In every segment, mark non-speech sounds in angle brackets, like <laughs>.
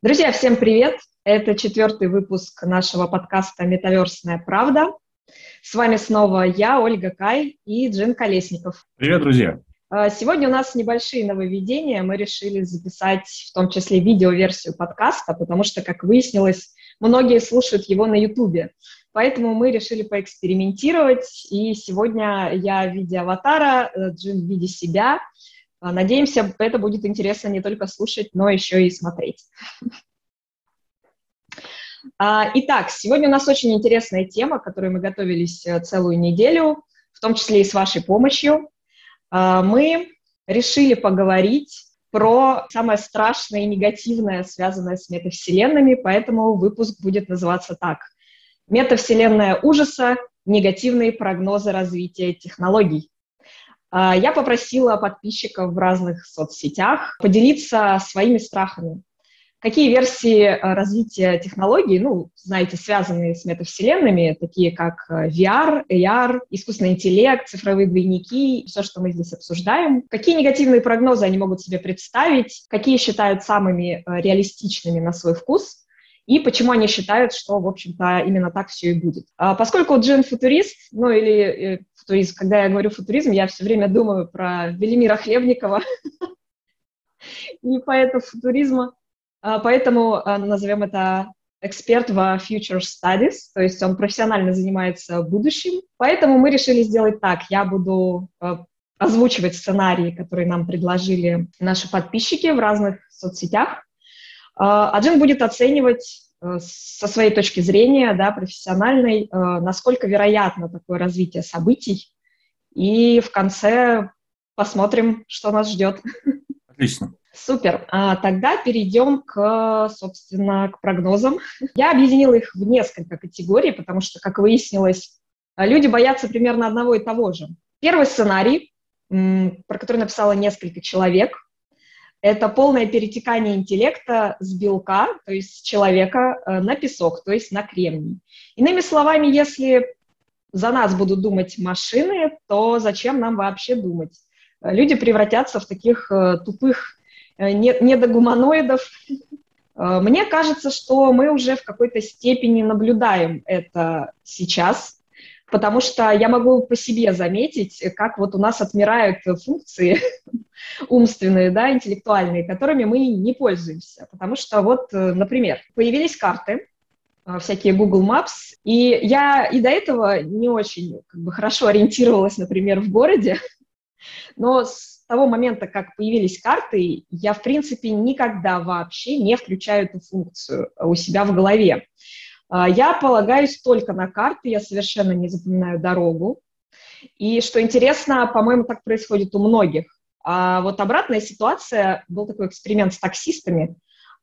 Друзья, всем привет! Это четвертый выпуск нашего подкаста «Метаверсная правда». С вами снова я, Ольга Кай и Джин Колесников. Привет, друзья! А, сегодня у нас небольшие нововведения. Мы решили записать в том числе видеоверсию подкаста, потому что, как выяснилось, многие слушают его на Ютубе. Поэтому мы решили поэкспериментировать, и сегодня я в виде аватара, э, Джин в виде себя – надеемся, это будет интересно не только слушать, но еще и смотреть. <laughs> А, итак, сегодня у нас очень интересная тема, к которой мы готовились э, целую неделю, в том числе и с вашей помощью. А, мы решили поговорить про самое страшное и негативное, связанное с метавселенными, поэтому выпуск будет называться так. Метавселенная ужаса, негативные прогнозы развития технологий. А, я попросила подписчиков в разных соцсетях поделиться своими страхами. Какие версии э, развития технологий, ну, знаете, связанные с метавселенными, такие как э, VR, AR, искусственный интеллект, цифровые двойники, все, что мы здесь обсуждаем. Какие негативные прогнозы они могут себе представить, какие считают самыми э, реалистичными на свой вкус, и почему они считают, что, в общем-то, именно так все и будет. А поскольку Джин футурист, ну или футуризм, когда я говорю футуризм, я все время думаю про Велимира Хлебникова <laughs> и поэта футуризма, а, поэтому а, назовем это эксперт во Future Studies, то есть он профессионально занимается будущим. Поэтому мы решили сделать так. Я буду озвучивать сценарии, которые нам предложили наши подписчики в разных соцсетях. А Джин будет оценивать э, со своей точки зрения, да, профессиональной, э, насколько вероятно такое развитие событий. И в конце посмотрим, что нас ждет. Отлично. Супер. А, тогда перейдем к, собственно, к прогнозам. Я объединила их в несколько категорий, потому что, как выяснилось, люди боятся примерно одного и того же. Первый сценарий, про который написало несколько человек, это полное перетекание интеллекта с белка, то есть с человека, э, на песок, то есть на кремний. Иными словами, если за нас будут думать машины, то зачем нам вообще думать? Люди превратятся в таких э, тупых недогуманоидов. Э, мне кажется, что мы уже в какой-то степени наблюдаем это сейчас, потому что я могу по себе заметить, как вот у нас отмирают функции <laughs> умственные, да, интеллектуальные, которыми мы не пользуемся. Потому что вот, э, например, появились карты, э, всякие Google Maps, и я и до этого не очень как бы, хорошо ориентировалась, например, в городе, <laughs> но с того момента, как появились карты, я, в принципе, никогда вообще не включаю эту функцию у себя в голове. А, я полагаюсь только на карты, я совершенно не запоминаю дорогу. И что интересно, по-моему, так происходит у многих. А вот обратная ситуация, был такой эксперимент с таксистами,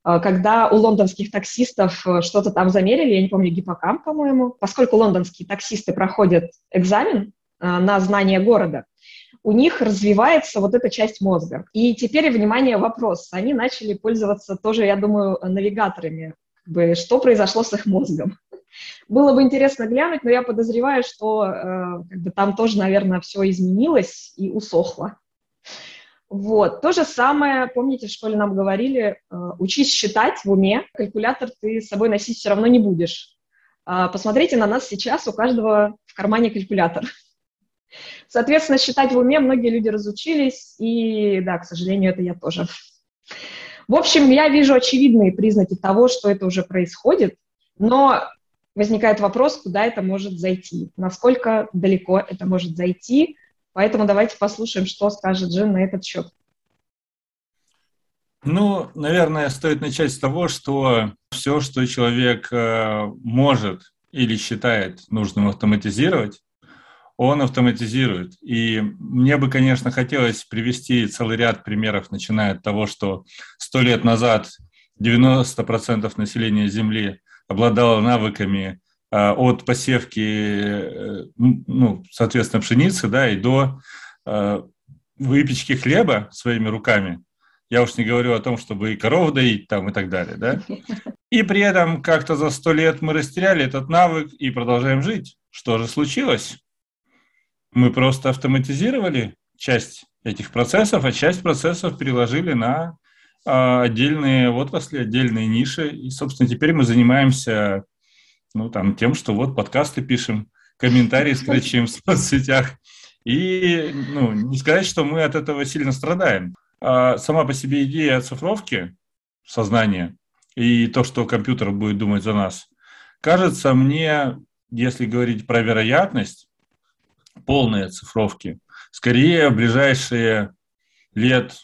а, когда у лондонских таксистов э, что-то там замерили, я не помню, гиппокамп, по-моему, поскольку лондонские таксисты проходят экзамен а, на знание города, у них развивается вот эта часть мозга. И теперь, внимание, вопрос. Они начали пользоваться тоже, я думаю, навигаторами как бы, что произошло с их мозгом. Было бы интересно глянуть, но я подозреваю, что э, как бы, там тоже, наверное, все изменилось и усохло. Вот. То же самое, помните, в школе нам говорили, э, учись считать в уме, калькулятор ты с собой носить все равно не будешь. Э, посмотрите на нас сейчас, у каждого в кармане калькулятор. Соответственно, считать в уме многие люди разучились, и да, к сожалению, это я тоже. В общем, я вижу очевидные признаки того, что это уже происходит, но возникает вопрос, куда это может зайти, насколько далеко это может зайти. Поэтому давайте послушаем, что скажет Джин на этот счет. Ну, наверное, стоит начать с того, что все, что человек э, может или считает нужным автоматизировать, он автоматизирует. И мне бы, конечно, хотелось привести целый ряд примеров, начиная от того, что сто лет назад 90% населения Земли обладало навыками э, от посевки, э, ну, соответственно, пшеницы, да, и до э, выпечки хлеба своими руками. Я уж не говорю о том, чтобы и коров доить там и так далее, да. И при этом как-то за сто лет мы растеряли этот навык и продолжаем жить. Что же случилось? Мы просто автоматизировали часть этих процессов, а часть процессов переложили на а, отдельные отрасли, отдельные ниши. И, собственно, теперь мы занимаемся ну, там, тем, что вот подкасты пишем, комментарии строчим в соцсетях. И ну, не сказать, что мы от этого сильно страдаем. А сама по себе идея оцифровки сознания и то, что компьютер будет думать за нас, кажется мне, если говорить про вероятность полной оцифровки, скорее в ближайшие лет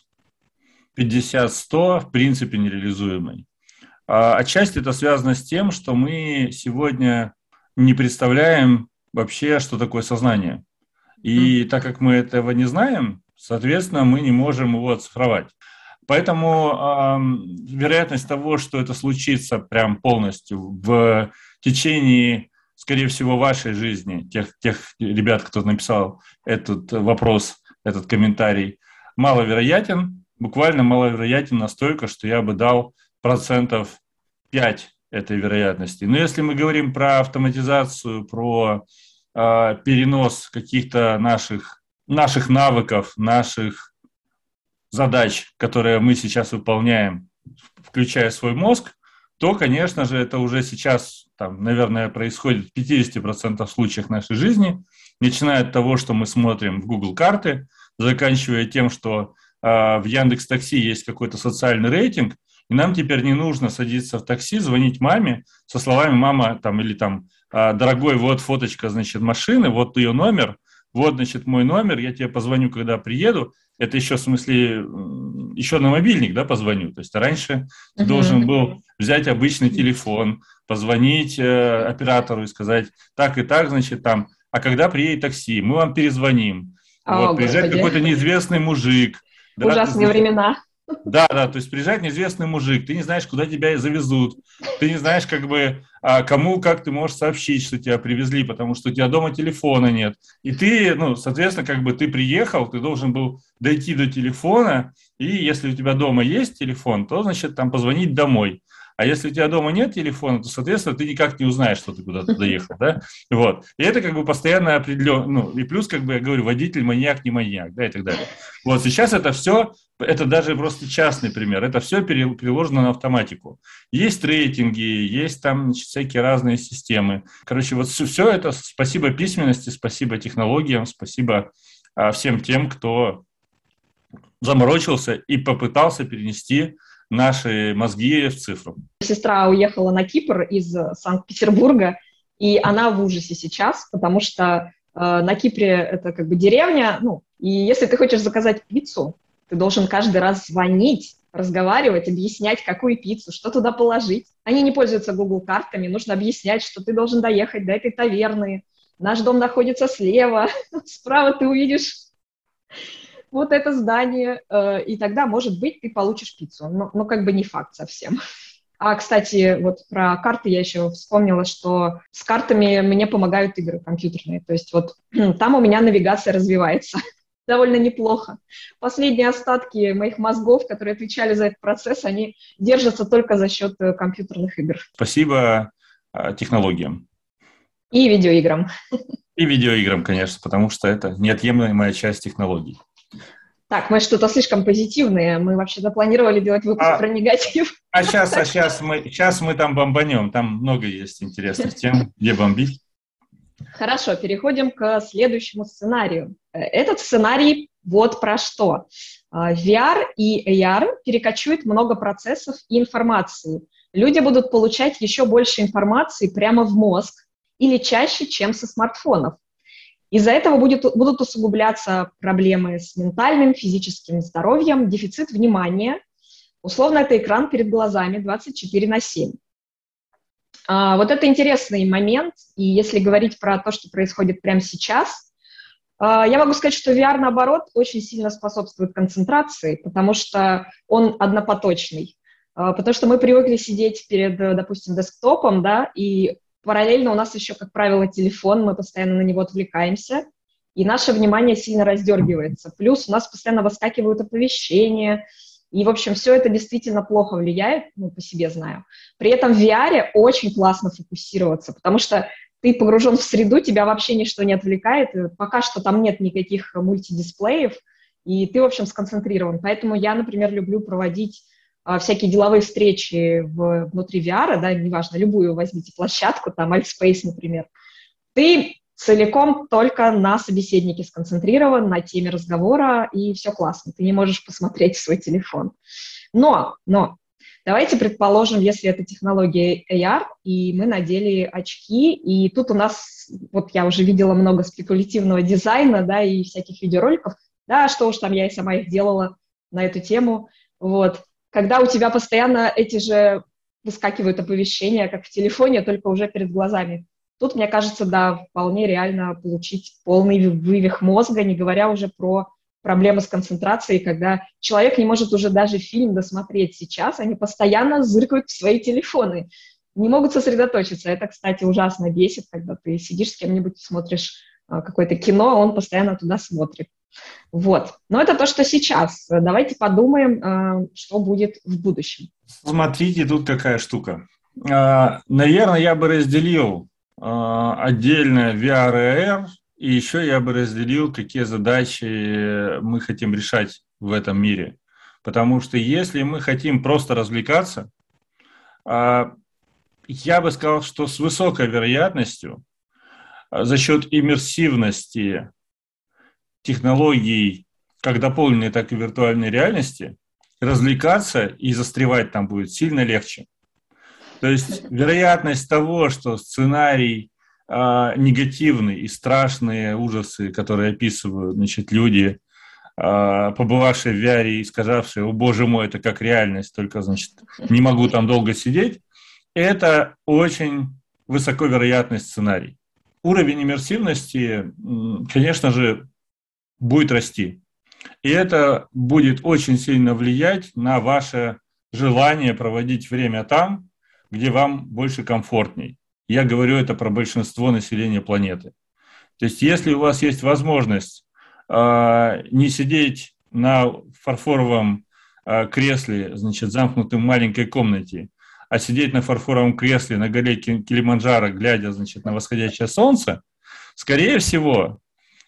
50-100 в принципе нереализуемой. А отчасти это связано с тем, что мы сегодня не представляем вообще, что такое сознание. И так как мы этого не знаем, соответственно, мы не можем его оцифровать. Поэтому э, вероятность того, что это случится прям полностью в течение, скорее всего, вашей жизни, тех, тех ребят, кто написал этот вопрос, этот комментарий, маловероятен, буквально маловероятен настолько, что я бы дал процентов 5 этой вероятности. Но если мы говорим про автоматизацию, про э, перенос каких-то наших, наших навыков, наших задач, которые мы сейчас выполняем, включая свой мозг, то, конечно же, это уже сейчас, там, наверное, происходит в 50% случаев нашей жизни, начиная от того, что мы смотрим в Google карты, заканчивая тем, что э, в Яндекс Такси есть какой-то социальный рейтинг, и нам теперь не нужно садиться в такси, звонить маме со словами «мама» там, или там «А, «дорогой, вот фоточка, значит, машины, вот ее номер, вот, значит, мой номер, я тебе позвоню, когда приеду». Это еще, в смысле, еще на мобильник, да, позвоню. То есть раньше ты uh-huh. должен был взять обычный телефон, позвонить э, оператору и сказать так и так, значит, там, а когда приедет такси, мы вам перезвоним. О, вот, приезжает какой-то неизвестный мужик. Ужасные да, времена. Да, да, то есть приезжает неизвестный мужик, ты не знаешь, куда тебя завезут, ты не знаешь, как бы, а, кому, как ты можешь сообщить, что тебя привезли, потому что у тебя дома телефона нет. И ты, ну, соответственно, как бы ты приехал, ты должен был дойти до телефона, и если у тебя дома есть телефон, то, значит, там позвонить домой. А если у тебя дома нет телефона, то, соответственно, ты никак не узнаешь, что ты куда-то доехал, да? Вот. И это как бы постоянно определенно, ну, и плюс, как бы я говорю, водитель, маньяк, не маньяк, да, и так далее. Вот сейчас это все, это даже просто частный пример, это все переложено на автоматику. Есть рейтинги, есть там всякие разные системы. Короче, вот все, все это спасибо письменности, спасибо технологиям, спасибо а, всем тем, кто заморочился и попытался перенести наши мозги в цифру. Сестра уехала на Кипр из Санкт-Петербурга, и она в ужасе сейчас, потому что э, на Кипре это как бы деревня, ну, и если ты хочешь заказать пиццу, ты должен каждый раз звонить, разговаривать, объяснять, какую пиццу, что туда положить. Они не пользуются Google картами, нужно объяснять, что ты должен доехать до этой таверны. Наш дом находится слева, <laughs> справа ты увидишь вот это здание, э, и тогда, может быть, ты получишь пиццу. Но, но как бы не факт совсем. А, кстати, вот про карты я еще вспомнила, что с картами мне помогают игры компьютерные. То есть вот <clears throat> там у меня навигация развивается <laughs> довольно неплохо. Последние остатки моих мозгов, которые отвечали за этот процесс, они держатся только за счет э, компьютерных игр. Спасибо э, технологиям. И видеоиграм. <laughs> И видеоиграм, конечно, потому что это неотъемлемая часть технологий. Так, мы что-то слишком позитивные. Мы вообще запланировали делать выпуск а, про негатив. А сейчас, а сейчас мы, сейчас мы там бомбанем. Там много есть интересных тем, где бомбить. Хорошо, переходим к следующему сценарию. Этот сценарий вот про что. А, VR и AR перекочуют много процессов и информации. Люди будут получать еще больше информации прямо в мозг или чаще, чем со смартфонов. Из-за этого будет, будут усугубляться проблемы с ментальным, физическим здоровьем, дефицит внимания. Условно, это экран перед глазами 24 на 7. А, вот это интересный момент, и если говорить про то, что происходит прямо сейчас, а, я могу сказать, что VR, наоборот, очень сильно способствует концентрации, потому что он однопоточный. А, потому что мы привыкли сидеть перед, допустим, десктопом, да, и Параллельно у нас еще, как правило, телефон, мы постоянно на него отвлекаемся, и наше внимание сильно раздергивается. Плюс у нас постоянно выскакивают оповещения, и, в общем, все это действительно плохо влияет, ну, по себе знаю. При этом в VR очень классно фокусироваться, потому что ты погружен в среду, тебя вообще ничто не отвлекает, пока что там нет никаких мультидисплеев, и ты, в общем, сконцентрирован. Поэтому я, например, люблю проводить всякие деловые встречи в, внутри VR, да, неважно, любую возьмите площадку, там, Altspace, например, ты целиком только на собеседнике сконцентрирован, на теме разговора, и все классно, ты не можешь посмотреть свой телефон. Но, но, давайте предположим, если это технология AR, и мы надели очки, и тут у нас, вот я уже видела много спекулятивного дизайна, да, и всяких видеороликов, да, что уж там, я и сама их делала на эту тему, вот, когда у тебя постоянно эти же выскакивают оповещения, как в телефоне, только уже перед глазами. Тут, мне кажется, да, вполне реально получить полный вывих мозга, не говоря уже про проблемы с концентрацией, когда человек не может уже даже фильм досмотреть сейчас, они постоянно зыркают в свои телефоны, не могут сосредоточиться. Это, кстати, ужасно бесит, когда ты сидишь с кем-нибудь, смотришь а, какое-то кино, а он постоянно туда смотрит. Вот. Но это то, что сейчас. Давайте подумаем, а, что будет в будущем. Смотрите, тут какая штука. А, наверное, я бы разделил отдельно VR и AR, и еще я бы разделил, какие задачи мы хотим решать в этом мире. Потому что если мы хотим просто развлекаться, я бы сказал, что с высокой вероятностью за счет иммерсивности технологий, как дополненной, так и виртуальной реальности, развлекаться и застревать там будет сильно легче. То есть вероятность того, что сценарий э, негативный и страшные ужасы, которые описывают значит, люди, э, побывавшие в VR и сказавшие, о боже мой, это как реальность, только значит, не могу там долго сидеть, это очень высоковероятный сценарий. Уровень иммерсивности, конечно же, будет расти. И это будет очень сильно влиять на ваше желание проводить время там, где вам больше комфортней. Я говорю это про большинство населения планеты. То есть, если у вас есть возможность э, не сидеть на фарфоровом э, кресле, значит, замкнутым в маленькой комнате, а сидеть на фарфоровом кресле на горе Килиманджаро, глядя, значит, на восходящее солнце, скорее всего,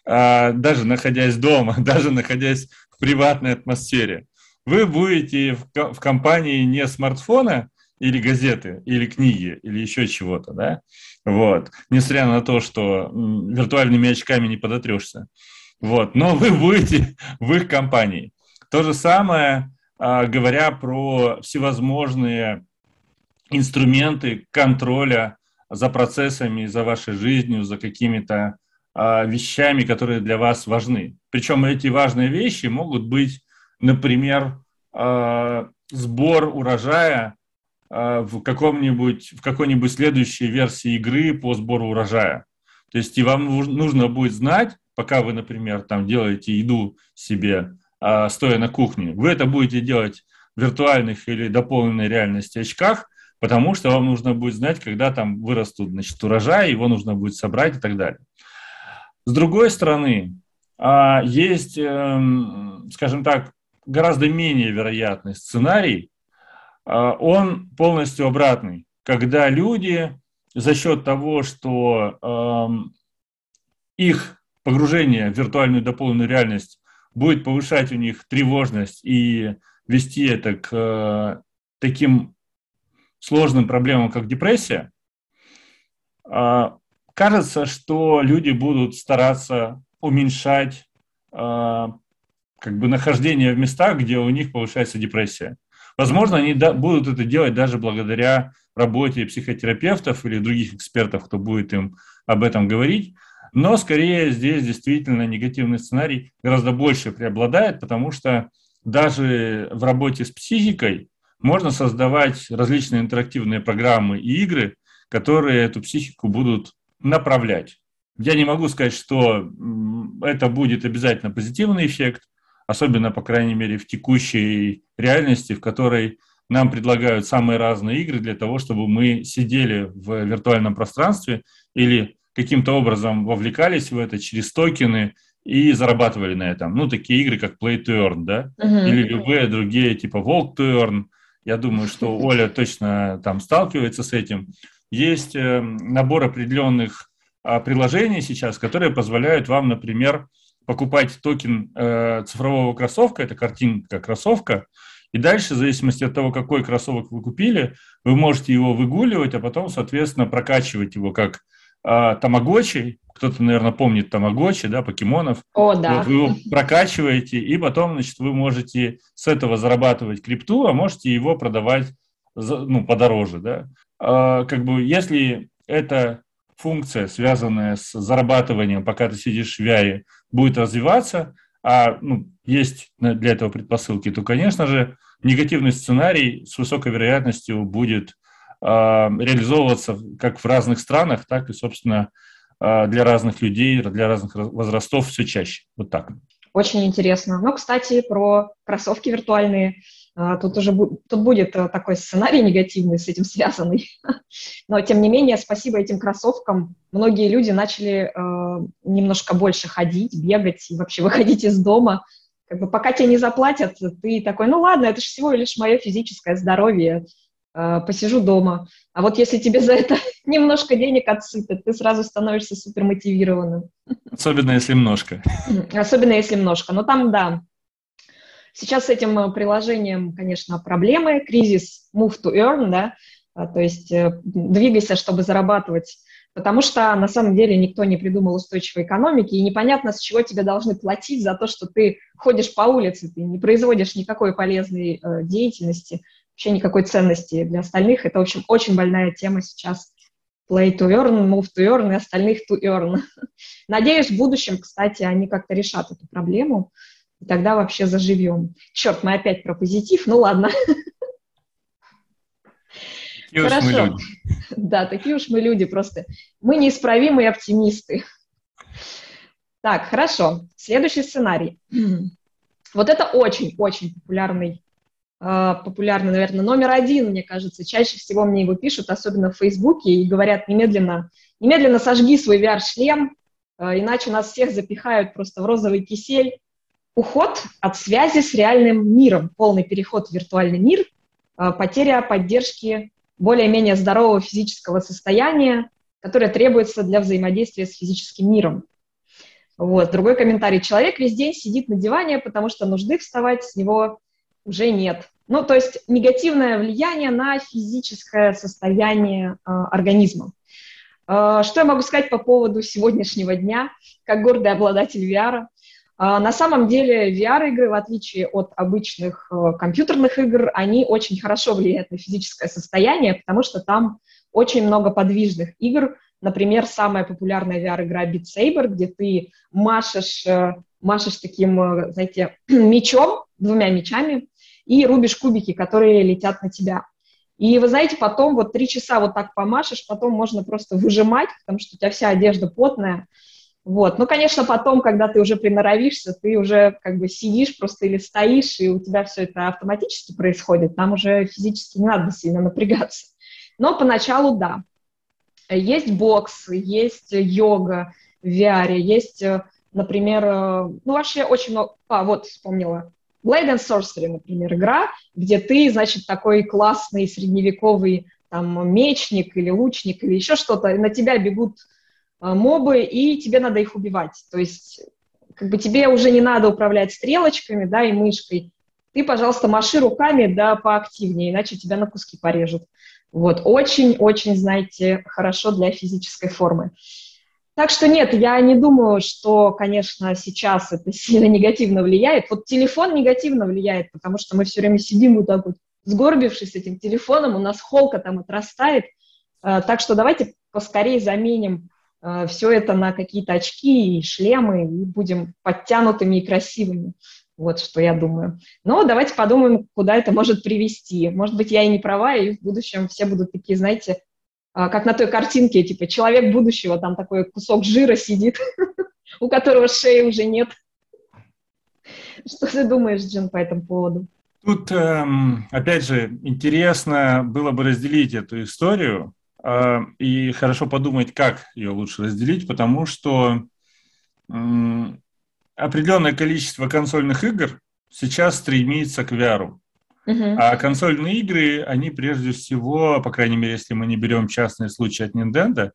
даже находясь дома, <laughs> даже находясь в приватной атмосфере, вы будете в, компании не смартфона или газеты, или книги, или еще чего-то, да, вот, несмотря на то, что виртуальными очками не подотрешься, вот, но вы будете в их компании. То же самое, а, говоря про всевозможные инструменты контроля за процессами, за вашей жизнью, за какими-то а, вещами, которые для вас важны. Причем эти важные вещи могут быть, например, а, сбор урожая а, в каком-нибудь в какой-нибудь следующей версии игры по сбору урожая. То есть и вам нужно будет знать, пока вы, например, там делаете еду себе, стоя на кухне, вы это будете делать в виртуальных или дополненной реальности очках, потому что вам нужно будет знать, когда там вырастут значит, урожай, его нужно будет собрать и так далее. С другой стороны, а, есть, эм, скажем так, гораздо менее вероятный сценарий, а, он полностью обратный, когда люди за счет того, что эм, их погружение в виртуальную дополненную реальность будет повышать у них тревожность и вести это к э, таким сложным проблемам, как депрессия, а, кажется, что люди будут стараться уменьшать э, как бы нахождение в местах, где у них повышается депрессия. Возможно, они да, будут это делать даже благодаря работе психотерапевтов или других экспертов, кто будет им об этом говорить. Но скорее здесь действительно негативный сценарий гораздо больше преобладает, потому что даже в работе с психикой можно создавать различные интерактивные программы и игры, которые эту психику будут направлять. Я не могу сказать, что это будет обязательно позитивный эффект, особенно, по крайней мере, в текущей реальности, в которой нам предлагают самые разные игры для того, чтобы мы сидели в виртуальном пространстве или каким-то образом вовлекались в это через токены и зарабатывали на этом. Ну, такие игры, как Play to Earn, да, uh-huh. или любые другие, типа Walk to Earn. Я думаю, что <laughs> Оля точно там сталкивается с этим. Есть э, набор определенных а, приложений сейчас, которые позволяют вам, например, покупать токен э, цифрового кроссовка, это картинка кроссовка, И дальше, в зависимости от того, какой кроссовок вы купили, вы можете его выгуливать, а потом, соответственно, прокачивать его как э, тамагочи. Кто-то, наверное, помнит тамагочи, да, покемонов. О, да. Вот вы его прокачиваете, и потом, значит, вы можете с этого зарабатывать крипту, а можете его продавать ну, подороже, да. А, как бы, если эта функция, связанная с зарабатыванием, пока ты сидишь в VR, будет развиваться, а ну, есть для этого предпосылки, то, конечно же, негативный сценарий с высокой вероятностью будет э, реализовываться как в разных странах, так и, собственно, э, для разных людей, для разных возрастов все чаще. Вот так. Очень интересно. Ну, кстати, про кроссовки виртуальные. А, тут уже тут будет э, такой сценарий негативный с этим связанный. <laughs> Но, тем не менее, спасибо этим кроссовкам, многие люди начали э, немножко больше ходить, бегать и вообще <laughs> выходить из дома. Как бы пока тебе не заплатят, ты такой, ну ладно, это же всего лишь мое физическое здоровье, э, посижу дома. А вот если тебе за это <laughs> немножко денег отсыпят, ты сразу становишься супермотивированным. Особенно если немножко. Особенно если немножко. Но там, да, Сейчас с этим э, приложением, конечно, проблемы. Кризис move to earn, да, а, то есть э, двигайся, чтобы зарабатывать, потому что на самом деле никто не придумал устойчивой экономики, и непонятно, с чего тебе должны платить за то, что ты ходишь по улице, ты не производишь никакой полезной э, деятельности, вообще никакой ценности для остальных. Это, в общем, очень больная тема сейчас. Play to earn, move to earn и остальных to earn. <laughs> Надеюсь, в будущем, кстати, они как-то решат эту проблему и тогда вообще заживем. Черт, мы опять про позитив, ну ладно. Такие Хорошо. уж мы люди. Да, такие уж мы люди просто. Мы неисправимые оптимисты. Так, хорошо. Следующий сценарий. Вот это очень-очень популярный, э, популярный, наверное, номер один, мне кажется. Чаще всего мне его пишут, особенно в Фейсбуке, и говорят немедленно, немедленно сожги свой VR-шлем, э, иначе нас всех запихают просто в розовый кисель, уход от связи с реальным миром, полный переход в виртуальный мир, э, потеря поддержки более-менее здорового физического состояния, которое требуется для взаимодействия с физическим миром. Вот. Другой комментарий. Человек весь день сидит на диване, потому что нужды вставать с него уже нет. Ну, то есть негативное влияние на физическое состояние э, организма. Э, что я могу сказать по поводу сегодняшнего дня, как гордый обладатель VR? А, на самом деле VR-игры, в отличие от обычных э, компьютерных игр, они очень хорошо влияют на физическое состояние, потому что там очень много подвижных игр. Например, самая популярная VR-игра Beat Saber, где ты машешь, э, машешь таким, э, знаете, <clears throat> мечом, двумя мечами, и рубишь кубики, которые летят на тебя. И вы знаете, потом вот три часа вот так помашешь, потом можно просто выжимать, потому что у тебя вся одежда потная, вот. Ну, конечно, потом, когда ты уже приноровишься, ты уже как бы сидишь просто или стоишь, и у тебя все это автоматически происходит, там уже физически не надо сильно напрягаться. Но поначалу да. Есть бокс, есть йога в VR, есть, например, ну, вообще очень много... А, вот, вспомнила. Blade and Sorcery, например, игра, где ты, значит, такой классный средневековый там мечник или лучник или еще что-то, на тебя бегут мобы, и тебе надо их убивать. То есть как бы тебе уже не надо управлять стрелочками, да, и мышкой. Ты, пожалуйста, маши руками, да, поактивнее, иначе тебя на куски порежут. Вот, очень-очень, знаете, хорошо для физической формы. Так что нет, я не думаю, что, конечно, сейчас это <laughs> сильно негативно влияет. Вот телефон негативно влияет, потому что мы все время сидим вот так вот, сгорбившись с этим телефоном, у нас холка там отрастает. А, так что давайте поскорее заменим Э, все это на какие-то очки и шлемы, и будем подтянутыми и красивыми. Вот что я думаю. Но давайте подумаем, куда это может привести. Может быть, я и не права, и в будущем все будут такие, знаете, э, как на той картинке, типа человек будущего, там такой кусок жира сидит, <laughs> у которого шеи уже нет. <laughs> Что ты думаешь, Джин, по этому поводу? Тут, эм, опять же, интересно было бы разделить эту историю и хорошо подумать, как ее лучше разделить, потому что определенное количество консольных игр сейчас стремится к VR. Uh-huh. А консольные игры, они прежде всего, по крайней мере, если мы не берем частные случаи от Nintendo,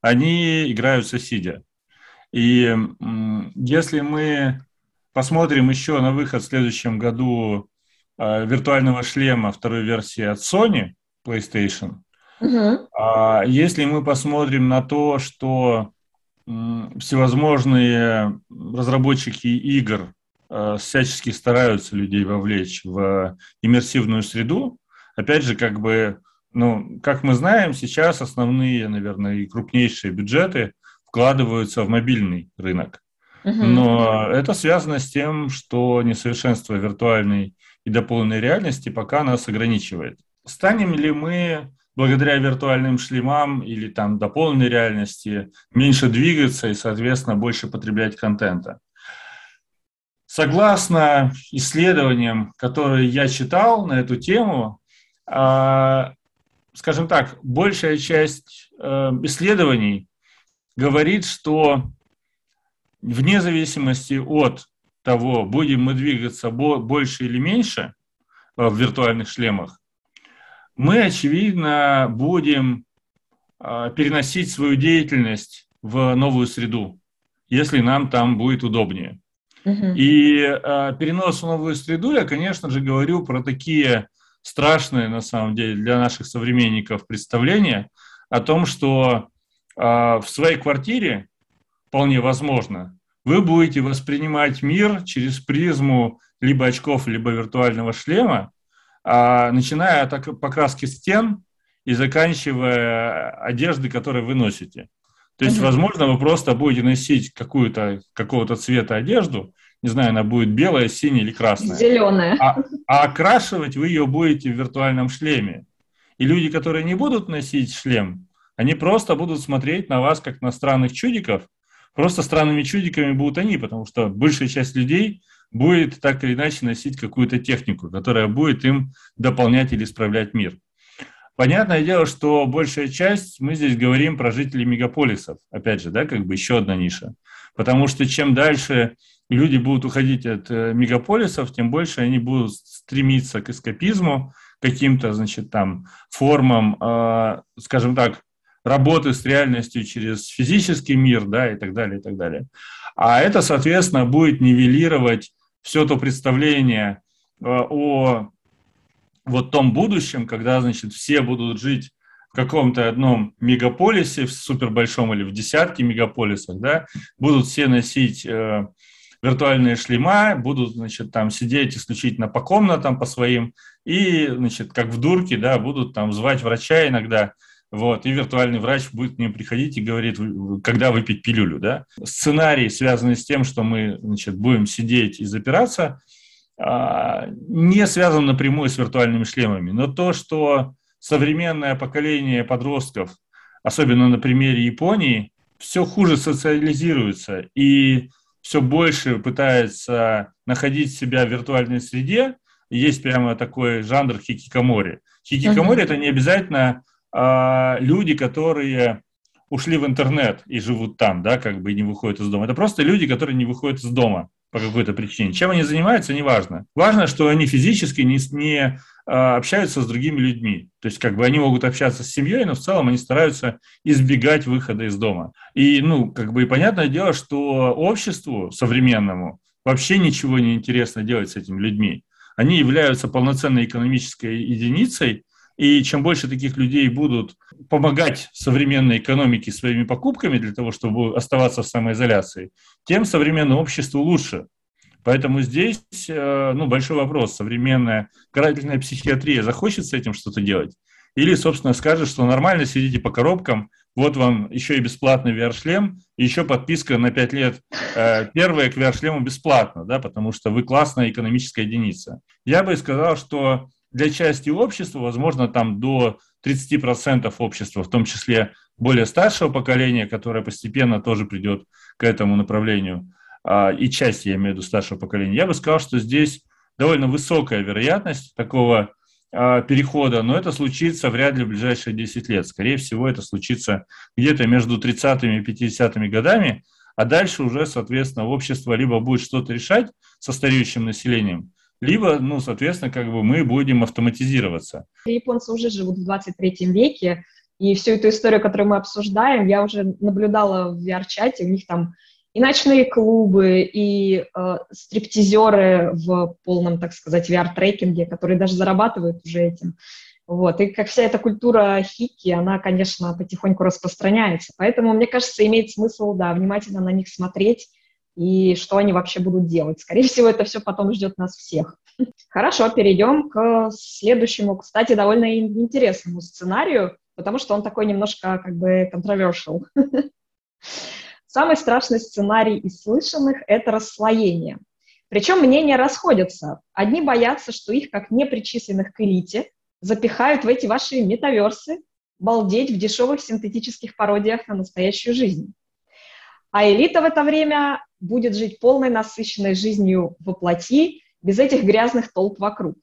они играются сидя. И если мы посмотрим еще на выход в следующем году э, виртуального шлема второй версии от Sony PlayStation. Угу. А если мы посмотрим на то, что всевозможные разработчики игр э, всячески стараются людей вовлечь в иммерсивную среду, опять же, как бы, ну, как мы знаем, сейчас основные, наверное, и крупнейшие бюджеты вкладываются в мобильный рынок. Но это связано с тем, что несовершенство виртуальной и дополненной реальности пока нас ограничивает. Станем ли мы благодаря виртуальным шлемам или там дополненной реальности меньше двигаться и, соответственно, больше потреблять контента? Согласно исследованиям, которые я читал на эту тему, а, скажем так, большая часть э, исследований говорит, что вне зависимости от того, будем мы двигаться больше или меньше э, в виртуальных шлемах, мы, очевидно, будем э, переносить свою деятельность в новую среду, если нам там будет удобнее. Uh-huh. И э, перенос в новую среду, я, конечно же, говорю про такие страшные, на самом деле, для наших современников представления о том, что э, в своей квартире вполне возможно, вы будете воспринимать мир через призму либо очков, либо виртуального шлема, а, начиная от покраски стен и заканчивая одежды, которые вы носите. То есть, возможно, вы просто будете носить какую-то какого-то цвета одежду, не знаю, она будет белая, синяя или красная. Зеленая. А, а окрашивать вы ее будете в виртуальном шлеме. И люди, которые не будут носить шлем, они просто будут смотреть на вас как на странных чудиков, Просто странными чудиками будут они, потому что большая часть людей будет так или иначе носить какую-то технику, которая будет им дополнять или исправлять мир. Понятное дело, что большая часть, мы здесь говорим про жителей мегаполисов, опять же, да, как бы еще одна ниша. Потому что чем дальше люди будут уходить от э, мегаполисов, тем больше они будут стремиться к эскапизму, каким-то, значит, там, формам, э, скажем так, работы с реальностью через физический мир, да, и так далее, и так далее. А это, соответственно, будет нивелировать все то представление э, о вот том будущем, когда, значит, все будут жить в каком-то одном мегаполисе, в супербольшом или в десятке мегаполисах, да, будут все носить э, виртуальные шлема, будут, значит, там сидеть исключительно по комнатам, по своим, и, значит, как в дурке, да, будут там звать врача иногда, вот, и виртуальный врач будет к ним приходить и говорит, когда выпить пилюлю, да. Сценарий, связанный с тем, что мы, значит, будем сидеть и запираться, а, не связан напрямую с виртуальными шлемами, но то, что современное поколение подростков, особенно на примере Японии, все хуже социализируется и все больше пытается находить себя в виртуальной среде. Есть прямо такой жанр хикикомори. Хикикомори угу. это не обязательно а, люди, которые ушли в интернет и живут там, да, как бы и не выходят из дома. Это просто люди, которые не выходят из дома по какой-то причине. Чем они занимаются, неважно. Важно, что они физически не, не а, общаются с другими людьми. То есть как бы они могут общаться с семьей, но в целом они стараются избегать выхода из дома. И, ну, как бы и понятное дело, что обществу современному вообще ничего не интересно делать с этими людьми. Они являются полноценной экономической единицей, и чем больше таких людей будут помогать современной экономике своими покупками для того, чтобы оставаться в самоизоляции, тем современному обществу лучше. Поэтому здесь э, ну, большой вопрос. Современная карательная психиатрия захочет с этим что-то делать? Или, собственно, скажет, что нормально сидите по коробкам, вот вам еще и бесплатный VR-шлем, еще подписка на 5 лет э, первая к VR-шлему бесплатно, да, потому что вы классная экономическая единица. Я бы сказал, что для части общества, возможно, там до 30% общества, в том числе более старшего поколения, которое постепенно тоже придет к этому направлению, а, и часть, я имею в виду, старшего поколения, я бы сказал, что здесь довольно высокая вероятность такого а, перехода, но это случится вряд ли в ближайшие 10 лет. Скорее всего, это случится где-то между 30-ми и 50-ми годами, а дальше уже, соответственно, общество либо будет что-то решать со стареющим населением, либо, ну, соответственно, как бы мы будем автоматизироваться. Японцы уже живут в 23 веке, и всю эту историю, которую мы обсуждаем, я уже наблюдала в VR-чате, у них там и ночные клубы, и э, стриптизеры в полном, так сказать, VR-трекинге, которые даже зарабатывают уже этим. Вот. И как вся эта культура хики, она, конечно, потихоньку распространяется. Поэтому, мне кажется, имеет смысл, да, внимательно на них смотреть и что они вообще будут делать. Скорее всего, это все потом ждет нас всех. Хорошо, перейдем к следующему, кстати, довольно интересному сценарию, потому что он такой немножко как бы controversial. <laughs> Самый страшный сценарий из слышанных – это расслоение. Причем мнения расходятся. Одни боятся, что их, как непричисленных к элите, запихают в эти ваши метаверсы, балдеть в дешевых синтетических пародиях на настоящую жизнь. А элита в это время будет жить полной насыщенной жизнью во плоти, без этих грязных толп вокруг.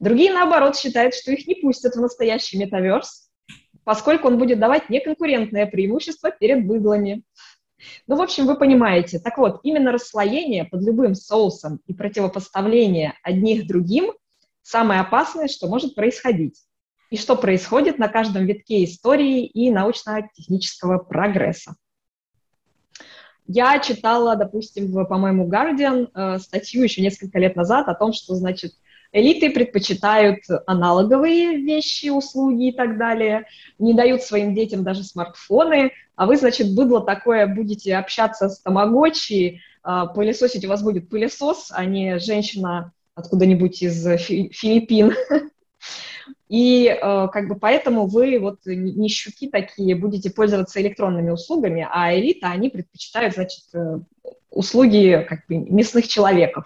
Другие, наоборот, считают, что их не пустят в настоящий метаверс, поскольку он будет давать неконкурентное преимущество перед быдлами. Ну, в общем, вы понимаете. Так вот, именно расслоение под любым соусом и противопоставление одних другим – самое опасное, что может происходить. И что происходит на каждом витке истории и научно-технического прогресса. Я читала, допустим, в, по-моему, Guardian э, статью еще несколько лет назад о том, что, значит, элиты предпочитают аналоговые вещи, услуги и так далее, не дают своим детям даже смартфоны, а вы, значит, быдло такое будете общаться с тамагочи, э, пылесосить у вас будет пылесос, а не женщина откуда-нибудь из Филиппин. <laughs> И э, как бы поэтому вы вот не щуки такие будете пользоваться электронными услугами, а элита, они предпочитают, значит, э, услуги как бы мясных человеков.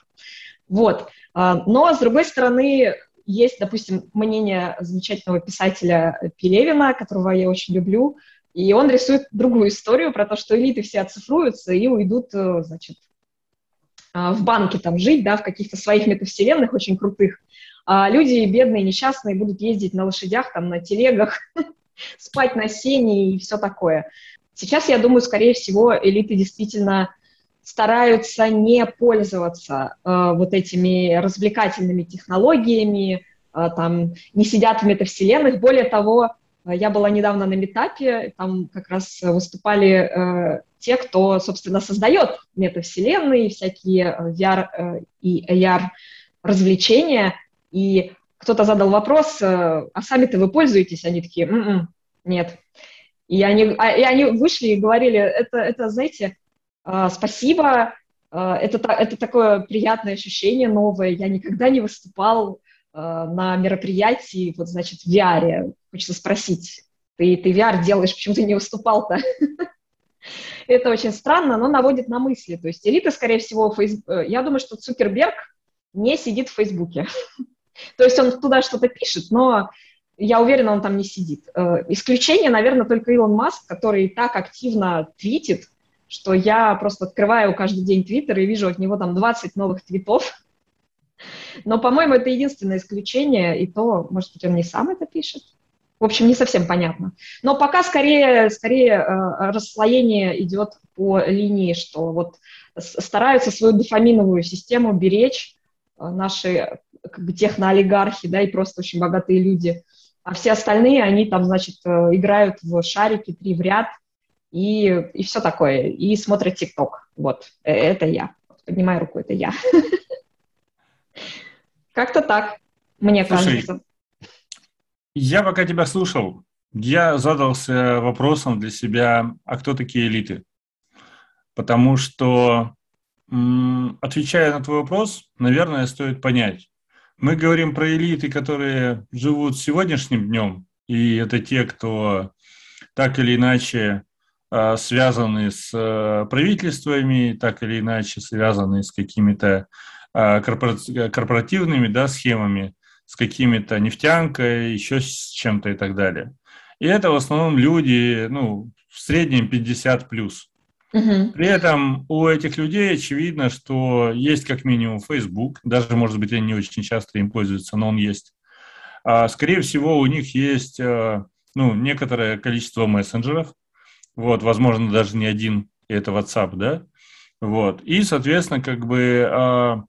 Вот. Э, но, с другой стороны, есть, допустим, мнение замечательного писателя Пелевина, которого я очень люблю, и он рисует другую историю про то, что элиты все оцифруются и уйдут, э, значит, в банке там жить, да, в каких-то своих метавселенных очень крутых, а люди бедные, несчастные будут ездить на лошадях, там, на телегах, <laughs> спать на сене и все такое. Сейчас, я думаю, скорее всего, элиты действительно стараются не пользоваться э, вот этими развлекательными технологиями, э, там, не сидят в метавселенных. Более того, э, я была недавно на метапе, там как раз выступали э, те, кто, собственно, создает метавселенные, всякие э, VR э, и AR развлечения, и кто-то задал вопрос, э, а сами-то вы пользуетесь? Они такие, м-м, нет. И они, а, и они вышли и говорили, это, это знаете, э, спасибо, э, это, это такое приятное ощущение новое, я никогда не выступал на мероприятии, вот, значит, в VR. Хочется спросить, ты, ты VR делаешь, почему ты не выступал-то? <laughs> Это очень странно, но наводит на мысли. То есть элита, скорее всего, фейс... я думаю, что Цукерберг не сидит в Фейсбуке. <laughs> То есть он туда что-то пишет, но я уверена, он там не сидит. Э, исключение, наверное, только Илон Маск, который так активно твитит, что я просто открываю каждый день Твиттер и вижу от него там 20 новых твитов. Но, по-моему, это единственное исключение, и то, может быть, он не сам это пишет. В общем, не совсем понятно. Но пока скорее, скорее э, расслоение идет по линии, что вот стараются свою дофаминовую систему беречь, наши как бы техноолигархи, да, и просто очень богатые люди. А все остальные, они там, значит, э, играют в шарики три в ряд и, и все такое, и смотрят ТикТок. Вот, э, это я. Поднимаю руку, это я. <laughs> Как-то так, мне кажется. Я пока тебя слушал, я задался вопросом для себя, а кто такие элиты? Потому что, отвечая на твой вопрос, наверное, стоит понять, мы говорим про элиты, которые живут сегодняшним днем, и это те, кто так или иначе а, связаны с а, правительствами, так или иначе связаны с какими-то а, корпоративными да, схемами, с какими-то нефтянкой, еще с чем-то и так далее. И это в основном люди, ну, в среднем 50 плюс. При этом у этих людей очевидно, что есть как минимум Facebook, даже, может быть, они не очень часто им пользуются, но он есть. А, скорее всего, у них есть э, ну, некоторое количество мессенджеров, вот, возможно, даже не один, это WhatsApp, да, вот, и, соответственно, как бы, а,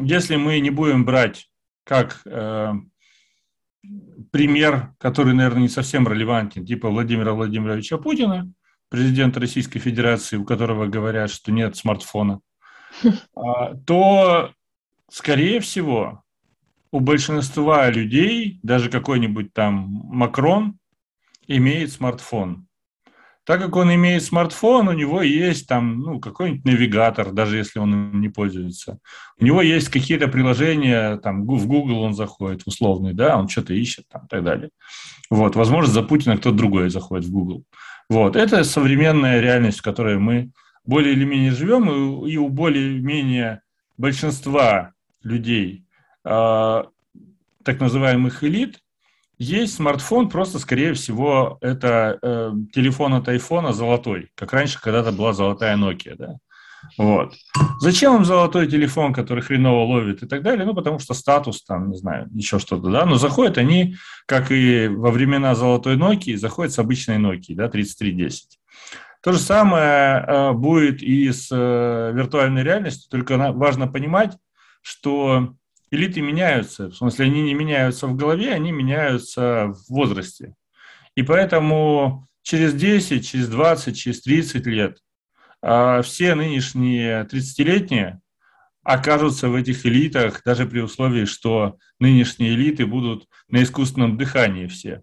если мы не будем брать как э, пример, который, наверное, не совсем релевантен, типа Владимира Владимировича Путина, президента Российской Федерации, у которого говорят, что нет смартфона, <laughs> а, то, скорее всего, у большинства людей, даже какой-нибудь там Макрон, имеет смартфон. Так как он имеет смартфон, у него есть там ну, какой-нибудь навигатор, даже если он им не пользуется. У него есть какие-то приложения, там в Google он заходит, условный, да, он что-то ищет там и так далее. Вот, возможно, за Путина кто-то другой заходит в Google. Вот, это современная реальность, в которой мы более или менее живем, и, у более-менее большинства людей, э, так называемых элит, есть смартфон, просто, скорее всего, это э, телефон от айфона золотой, как раньше когда-то была золотая Nokia, да. Вот. Зачем им золотой телефон, который хреново ловит и так далее? Ну, потому что статус там, не знаю, еще что-то, да. Но заходят они, как и во времена золотой Nokia, заходят с обычной Nokia, да, 3310. То же самое э, будет и с э, виртуальной реальностью, только важно понимать, что элиты меняются. В смысле, они не меняются в голове, они меняются в возрасте. И поэтому через 10, через 20, через 30 лет все нынешние 30-летние окажутся в этих элитах, даже при условии, что нынешние элиты будут на искусственном дыхании все.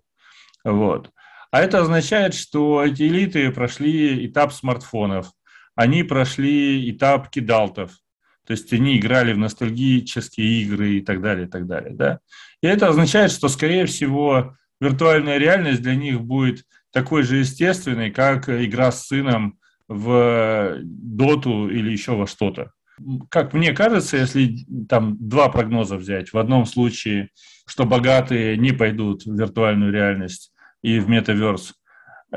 Вот. А это означает, что эти элиты прошли этап смартфонов, они прошли этап кидалтов, то есть они играли в ностальгические игры и так далее, и так далее. Да? И это означает, что, скорее всего, виртуальная реальность для них будет такой же естественной, как игра с сыном в доту или еще во что-то. Как мне кажется, если там два прогноза взять, в одном случае, что богатые не пойдут в виртуальную реальность и в метаверс,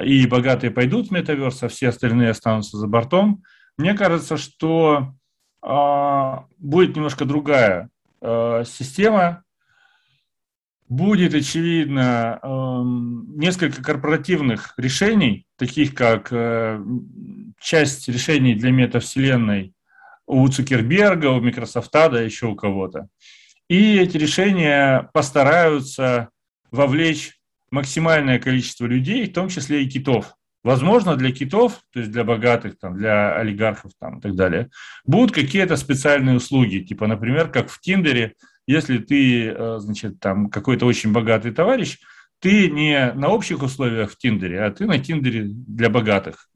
и богатые пойдут в метаверс, а все остальные останутся за бортом, мне кажется, что а, будет немножко другая а, система. Будет, очевидно, несколько корпоративных решений, таких как э, часть решений для метавселенной у Цукерберга, у Microsoft, да еще у кого-то. И эти решения постараются вовлечь максимальное количество людей, в том числе и китов. Возможно, для китов, то есть для богатых, там, для олигархов там, и так далее, будут какие-то специальные услуги, типа, например, как в Тиндере, если ты, э, значит, там какой-то очень богатый товарищ, ты не на общих условиях в Тиндере, а ты на Тиндере для богатых.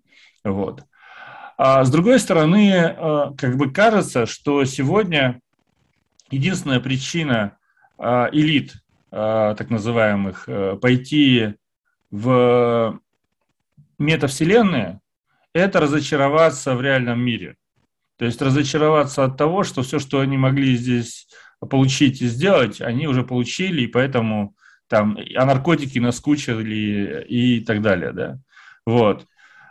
Вот. А с другой стороны, э, как бы кажется, что сегодня единственная причина э, элит, так называемых, пойти в метавселенные – это разочароваться в реальном мире. То есть разочароваться от того, что все, что они могли здесь получить и сделать, они уже получили, и поэтому там а наркотики наскучили и так далее, да. Вот.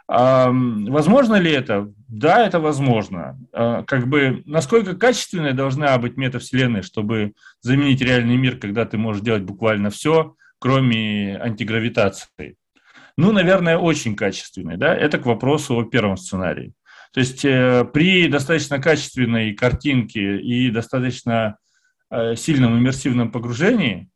А, возможно ли это? Да, это возможно. А, как бы, насколько качественной должна быть метавселенная, чтобы заменить реальный мир, когда ты можешь делать буквально все, кроме антигравитации? Ну, наверное, очень качественный. Да? Это к вопросу о первом сценарии. То есть э, при достаточно качественной картинке и достаточно сильном иммерсивном погружении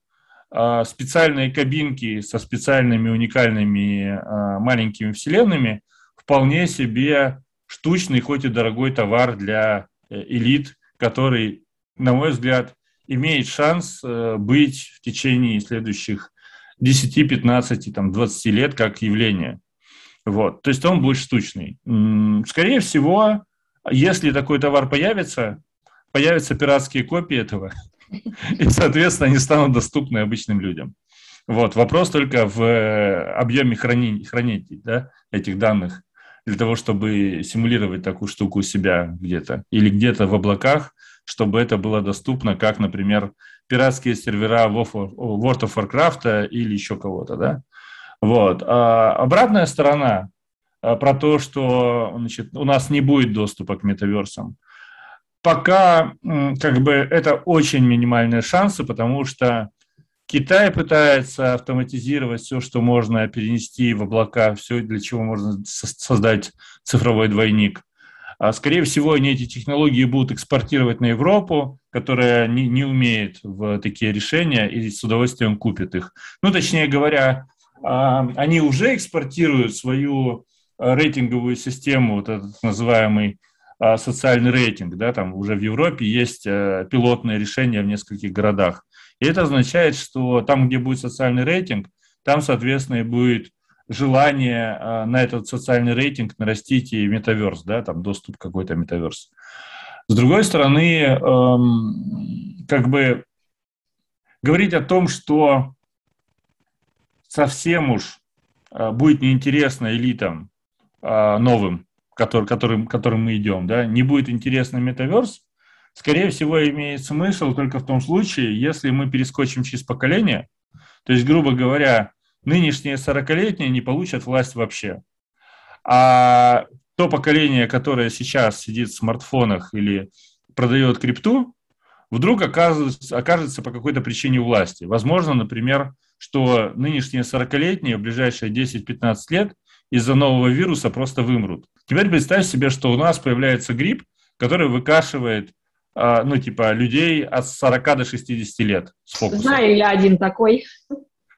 э, специальные кабинки со специальными уникальными э, маленькими вселенными вполне себе штучный, хоть и дорогой товар для э, элит, который, на мой взгляд, имеет шанс э, быть в течение следующих 10, 15, там, 20 лет как явление. Вот. То есть он будет штучный. Скорее всего, если такой товар появится, появятся пиратские копии этого, <laughs> и, соответственно, они станут доступны обычным людям. Вот. Вопрос только в э, объеме хранить, хранить да, этих данных для того, чтобы симулировать такую штуку у себя где-то или где-то в облаках, чтобы это было доступно, как, например, пиратские сервера World of Warcraft или еще кого-то, да. Вот. А обратная сторона а, про то, что значит, у нас не будет доступа к метаверсам. Пока как бы это очень минимальные шансы, потому что Китай пытается автоматизировать все, что можно перенести в облака, все, для чего можно создать цифровой двойник. А, скорее всего, они эти технологии будут экспортировать на Европу, которая не, не умеет в такие решения и с удовольствием купит их. Ну, точнее говоря, а, они уже экспортируют свою рейтинговую систему, вот этот называемый а, социальный рейтинг, да, там уже в Европе есть э, пилотное решение в нескольких городах. И это означает, что там, где будет социальный рейтинг, там, соответственно, и будет желание а, на этот социальный рейтинг нарастить и метаверс, да, там доступ какой-то метаверс. С другой стороны, эм, как бы говорить о том, что совсем уж э, будет неинтересно элитам э, новым, который, которым, которым мы идем, да, не будет интересно метаверс, скорее всего, имеет смысл только в том случае, если мы перескочим через поколение, то есть, грубо говоря, нынешние 40-летние не получат власть вообще. А то поколение, которое сейчас сидит в смартфонах или продает крипту, вдруг окажется, окажется по какой-то причине власти. Возможно, например, что нынешние 40-летние в ближайшие 10-15 лет из-за нового вируса просто вымрут. Теперь представь себе, что у нас появляется грипп, который выкашивает а, ну, типа, людей от 40 до 60 лет с фокусом. Знаю я один такой.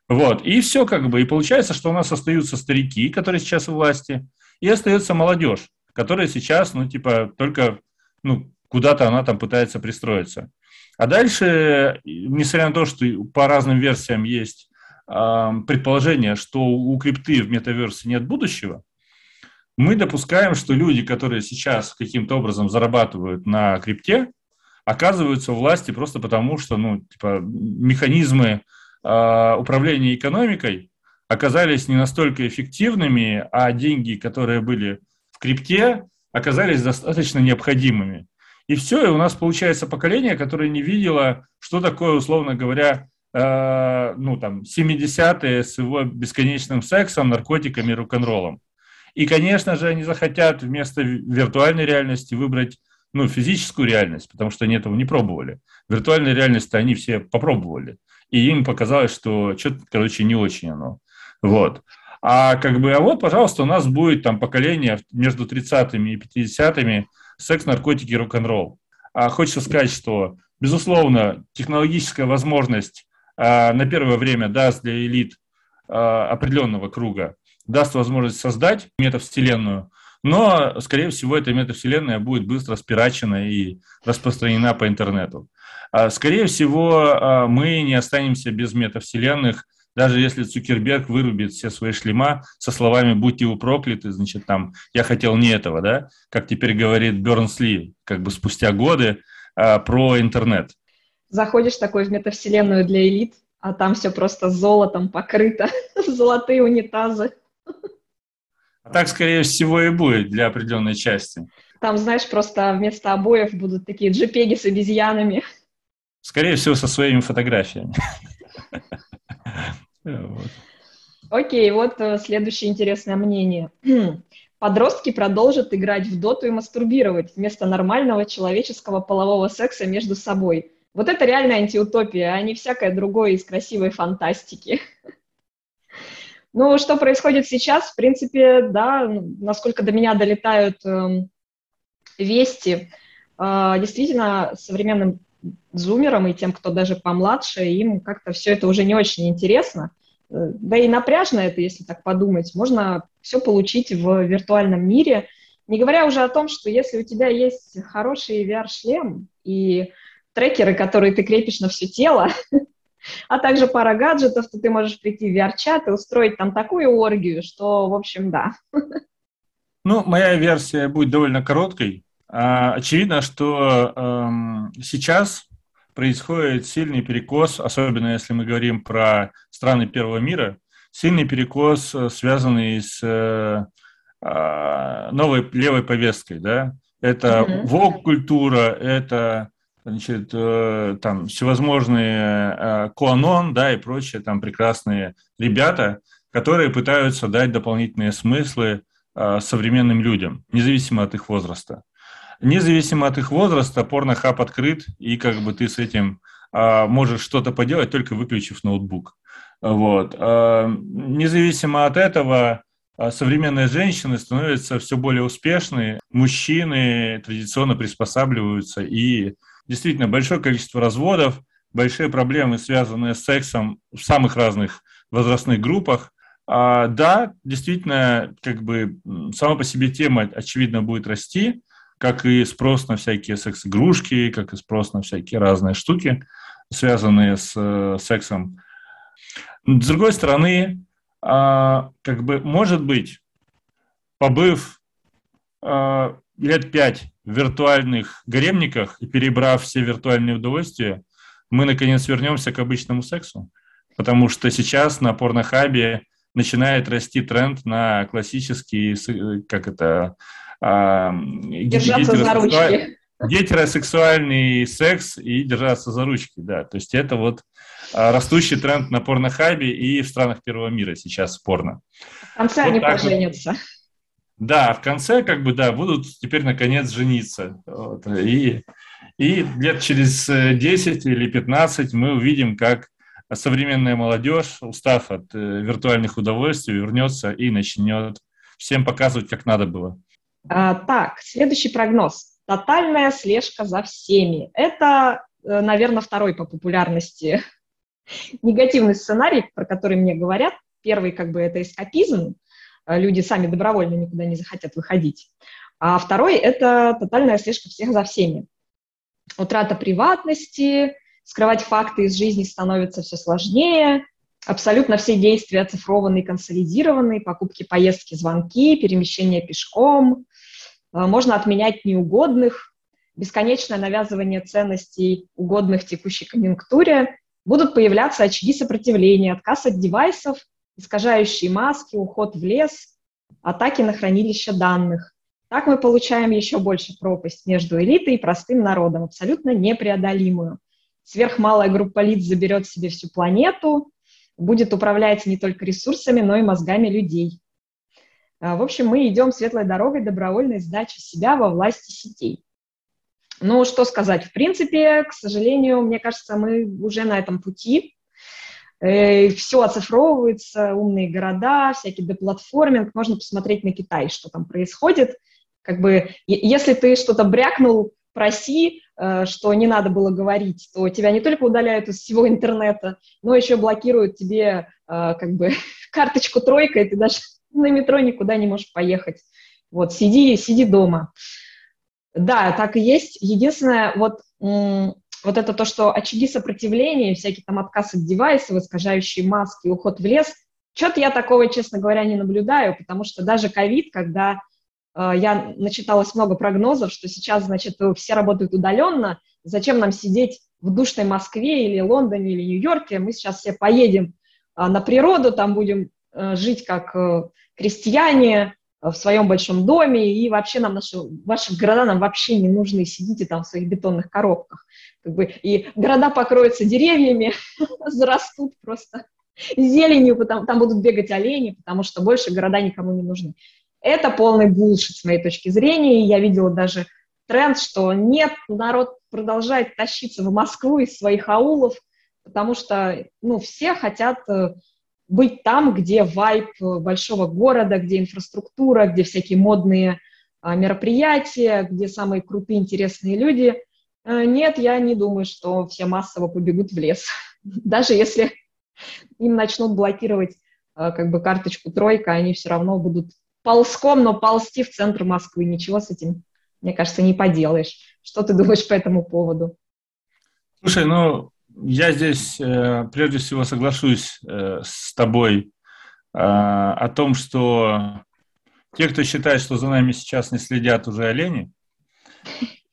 Вот, и все как бы, и получается, что у нас остаются старики, которые сейчас у власти, и остается молодежь, которая сейчас, ну, типа, только, ну, куда-то она там пытается пристроиться. А дальше, несмотря на то, что по разным версиям есть предположение, что у крипты в метаверсе нет будущего, мы допускаем, что люди, которые сейчас каким-то образом зарабатывают на крипте, оказываются у власти просто потому, что ну, типа, механизмы э, управления экономикой оказались не настолько эффективными, а деньги, которые были в крипте, оказались достаточно необходимыми. И все, и у нас получается поколение, которое не видело, что такое, условно говоря, э, ну там 70-е с его бесконечным сексом, наркотиками, рок-н-роллом. И, конечно же, они захотят вместо виртуальной реальности выбрать ну, физическую реальность, потому что они этого не пробовали. Виртуальную реальность они все попробовали. И им показалось, что что-то, короче, не очень оно. Вот. А как бы, а вот, пожалуйста, у нас будет там поколение между 30-ми и 50-ми секс, наркотики, рок-н-ролл. А хочется сказать, что, безусловно, технологическая возможность на первое время даст для элит а, определенного круга даст возможность создать метавселенную, но, скорее всего, эта метавселенная будет быстро спирачена и распространена по интернету. А, скорее всего, а, мы не останемся без метавселенных, даже если Цукерберг вырубит все свои шлема со словами «будьте вы прокляты», значит, там «я хотел не этого», да, как теперь говорит Бернсли, как бы спустя годы, а, про интернет. Заходишь такой в метавселенную для элит, а там все просто золотом покрыто, <laughs> золотые унитазы. А так, скорее всего, и будет для определенной части. Там, знаешь, просто вместо обоев будут такие джипеги с обезьянами. Скорее всего, со своими фотографиями. <laughs> Окей, вот э, следующее интересное мнение. <clears throat> Подростки продолжат играть в доту и мастурбировать вместо нормального человеческого полового секса между собой. Вот это реальная антиутопия, а не всякое другое из красивой фантастики. Ну, что происходит сейчас, в принципе, да, насколько до меня долетают э, вести, э, действительно, современным зумерам и тем, кто даже помладше, им как-то все это уже не очень интересно. Э, да и напряжно это, если так подумать. Можно все получить в виртуальном мире, не говоря уже о том, что если у тебя есть хороший VR-шлем и трекеры, которые ты крепишь на все тело, <laughs> а также пара гаджетов, то ты можешь прийти в VR-чат и устроить там такую оргию, что, в общем, да. Ну, моя версия будет довольно короткой. А, очевидно, что эм, сейчас происходит сильный перекос, особенно если мы говорим про страны первого мира, сильный перекос, э, связанный с э, а, новой левой повесткой, да. Это mm-hmm. вок-культура, это значит, э, там всевозможные э, Куанон, да, и прочие там прекрасные ребята, которые пытаются дать дополнительные смыслы э, современным людям, независимо от их возраста. Независимо от их возраста, порнохаб открыт, и как бы ты с этим можешь что-то поделать, только выключив ноутбук. Вот. Независимо от этого, современные женщины становятся все более успешны, мужчины традиционно приспосабливаются и действительно большое количество разводов, большие проблемы, связанные с сексом в самых разных возрастных группах. А, да, действительно, как бы сама по себе тема, очевидно, будет расти, как и спрос на всякие секс-игрушки, как и спрос на всякие разные штуки, связанные с э, сексом. С другой стороны, а, как бы, может быть, побыв а, лет пять виртуальных гаремниках и перебрав все виртуальные удовольствия, мы, наконец, вернемся к обычному сексу. Потому что сейчас на порнохабе начинает расти тренд на классический, как это, а, держаться за ручки. Гетеросексуальный секс и держаться за ручки, да. То есть это вот а, растущий тренд на порнохабе и в странах первого мира сейчас порно. В конце вот они поженятся. Вот. Да, в конце как бы, да, будут теперь наконец жениться. Вот. И, и лет через 10 или 15 мы увидим, как современная молодежь, устав от э, виртуальных удовольствий, вернется и начнет всем показывать, как надо было. А, так, следующий прогноз. Тотальная слежка за всеми. Это, э, наверное, второй по популярности <laughs> негативный сценарий, про который мне говорят. Первый, как бы, это эскапизм. Э, люди сами добровольно никуда не захотят выходить. А второй – это тотальная слежка всех за всеми. Утрата приватности, скрывать факты из жизни становится все сложнее, абсолютно все действия оцифрованы и консолидированы, покупки, поездки, звонки, перемещение пешком, э, можно отменять неугодных, бесконечное навязывание ценностей, угодных текущей конъюнктуре, будут появляться очаги сопротивления, отказ от девайсов, искажающие маски, уход в лес, атаки на хранилище данных. Так мы получаем еще больше пропасть между элитой и простым народом, абсолютно непреодолимую сверхмалая группа лиц заберет себе всю планету, будет управлять не только ресурсами, но и мозгами людей. А, в общем, мы идем светлой дорогой добровольной сдачи себя во власти сетей. Ну, что сказать, в принципе, к сожалению, мне кажется, мы уже на этом пути. Э, Все оцифровывается, умные города, всякий деплатформинг. Можно посмотреть на Китай, что там происходит. Как бы, если ты что-то брякнул, проси, Э, что не надо было говорить, то тебя не только удаляют из всего интернета, но еще блокируют тебе э, как бы <laughs> карточку тройка, и ты даже <laughs> на метро никуда не можешь поехать. Вот, сиди, сиди дома. Да, так и есть. Единственное, вот, вот это то, что очаги сопротивления, всякие там отказ от девайсов, искажающие маски, уход в лес, что-то я такого, честно говоря, не наблюдаю, потому что даже ковид, когда Э, я начиталась много прогнозов, что сейчас, значит, все работают удаленно, зачем нам сидеть в душной Москве или Лондоне или Нью-Йорке, мы сейчас все поедем э, на природу, там будем э, жить как крестьяне в своем большом доме, и вообще нам наши, ваши города нам вообще не нужны, сидите там в своих бетонных коробках. Как бы, и города покроются деревьями, <laughs> зарастут просто зеленью, потому, там будут бегать олени, потому что больше города никому не нужны. Это полный булшит с моей точки зрения. Я видела даже тренд, что нет, народ продолжает тащиться в Москву из своих аулов, потому что ну, все хотят э, быть там, где вайп большого города, где инфраструктура, где всякие модные а, мероприятия, где самые крутые, интересные люди. Э, нет, я не думаю, что все массово побегут в лес. <laughs> Даже если им начнут блокировать э, как бы карточку тройка, они все равно будут ползком, но ползти в центр Москвы. Ничего с этим, мне кажется, не поделаешь. Что ты думаешь по этому поводу? Слушай, ну, я здесь э, прежде всего соглашусь э, с тобой э, о том, что те, кто считает, что за нами сейчас не следят уже олени,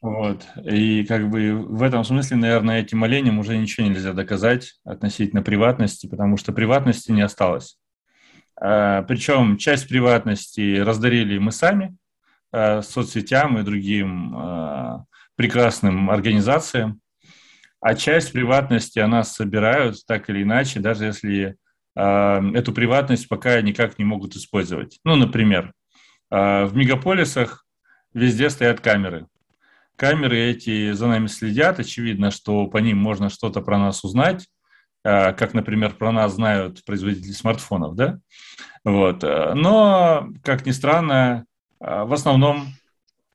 вот, и как бы в этом смысле, наверное, этим оленям уже ничего нельзя доказать относительно приватности, потому что приватности не осталось. Причем часть приватности раздарили мы сами соцсетям и другим прекрасным организациям, а часть приватности она собирают так или иначе, даже если эту приватность пока никак не могут использовать. Ну, например, в мегаполисах везде стоят камеры. Камеры эти за нами следят, очевидно, что по ним можно что-то про нас узнать, Э, как, например, про нас знают производители смартфонов, да? Вот. Э, но, как ни странно, э, в основном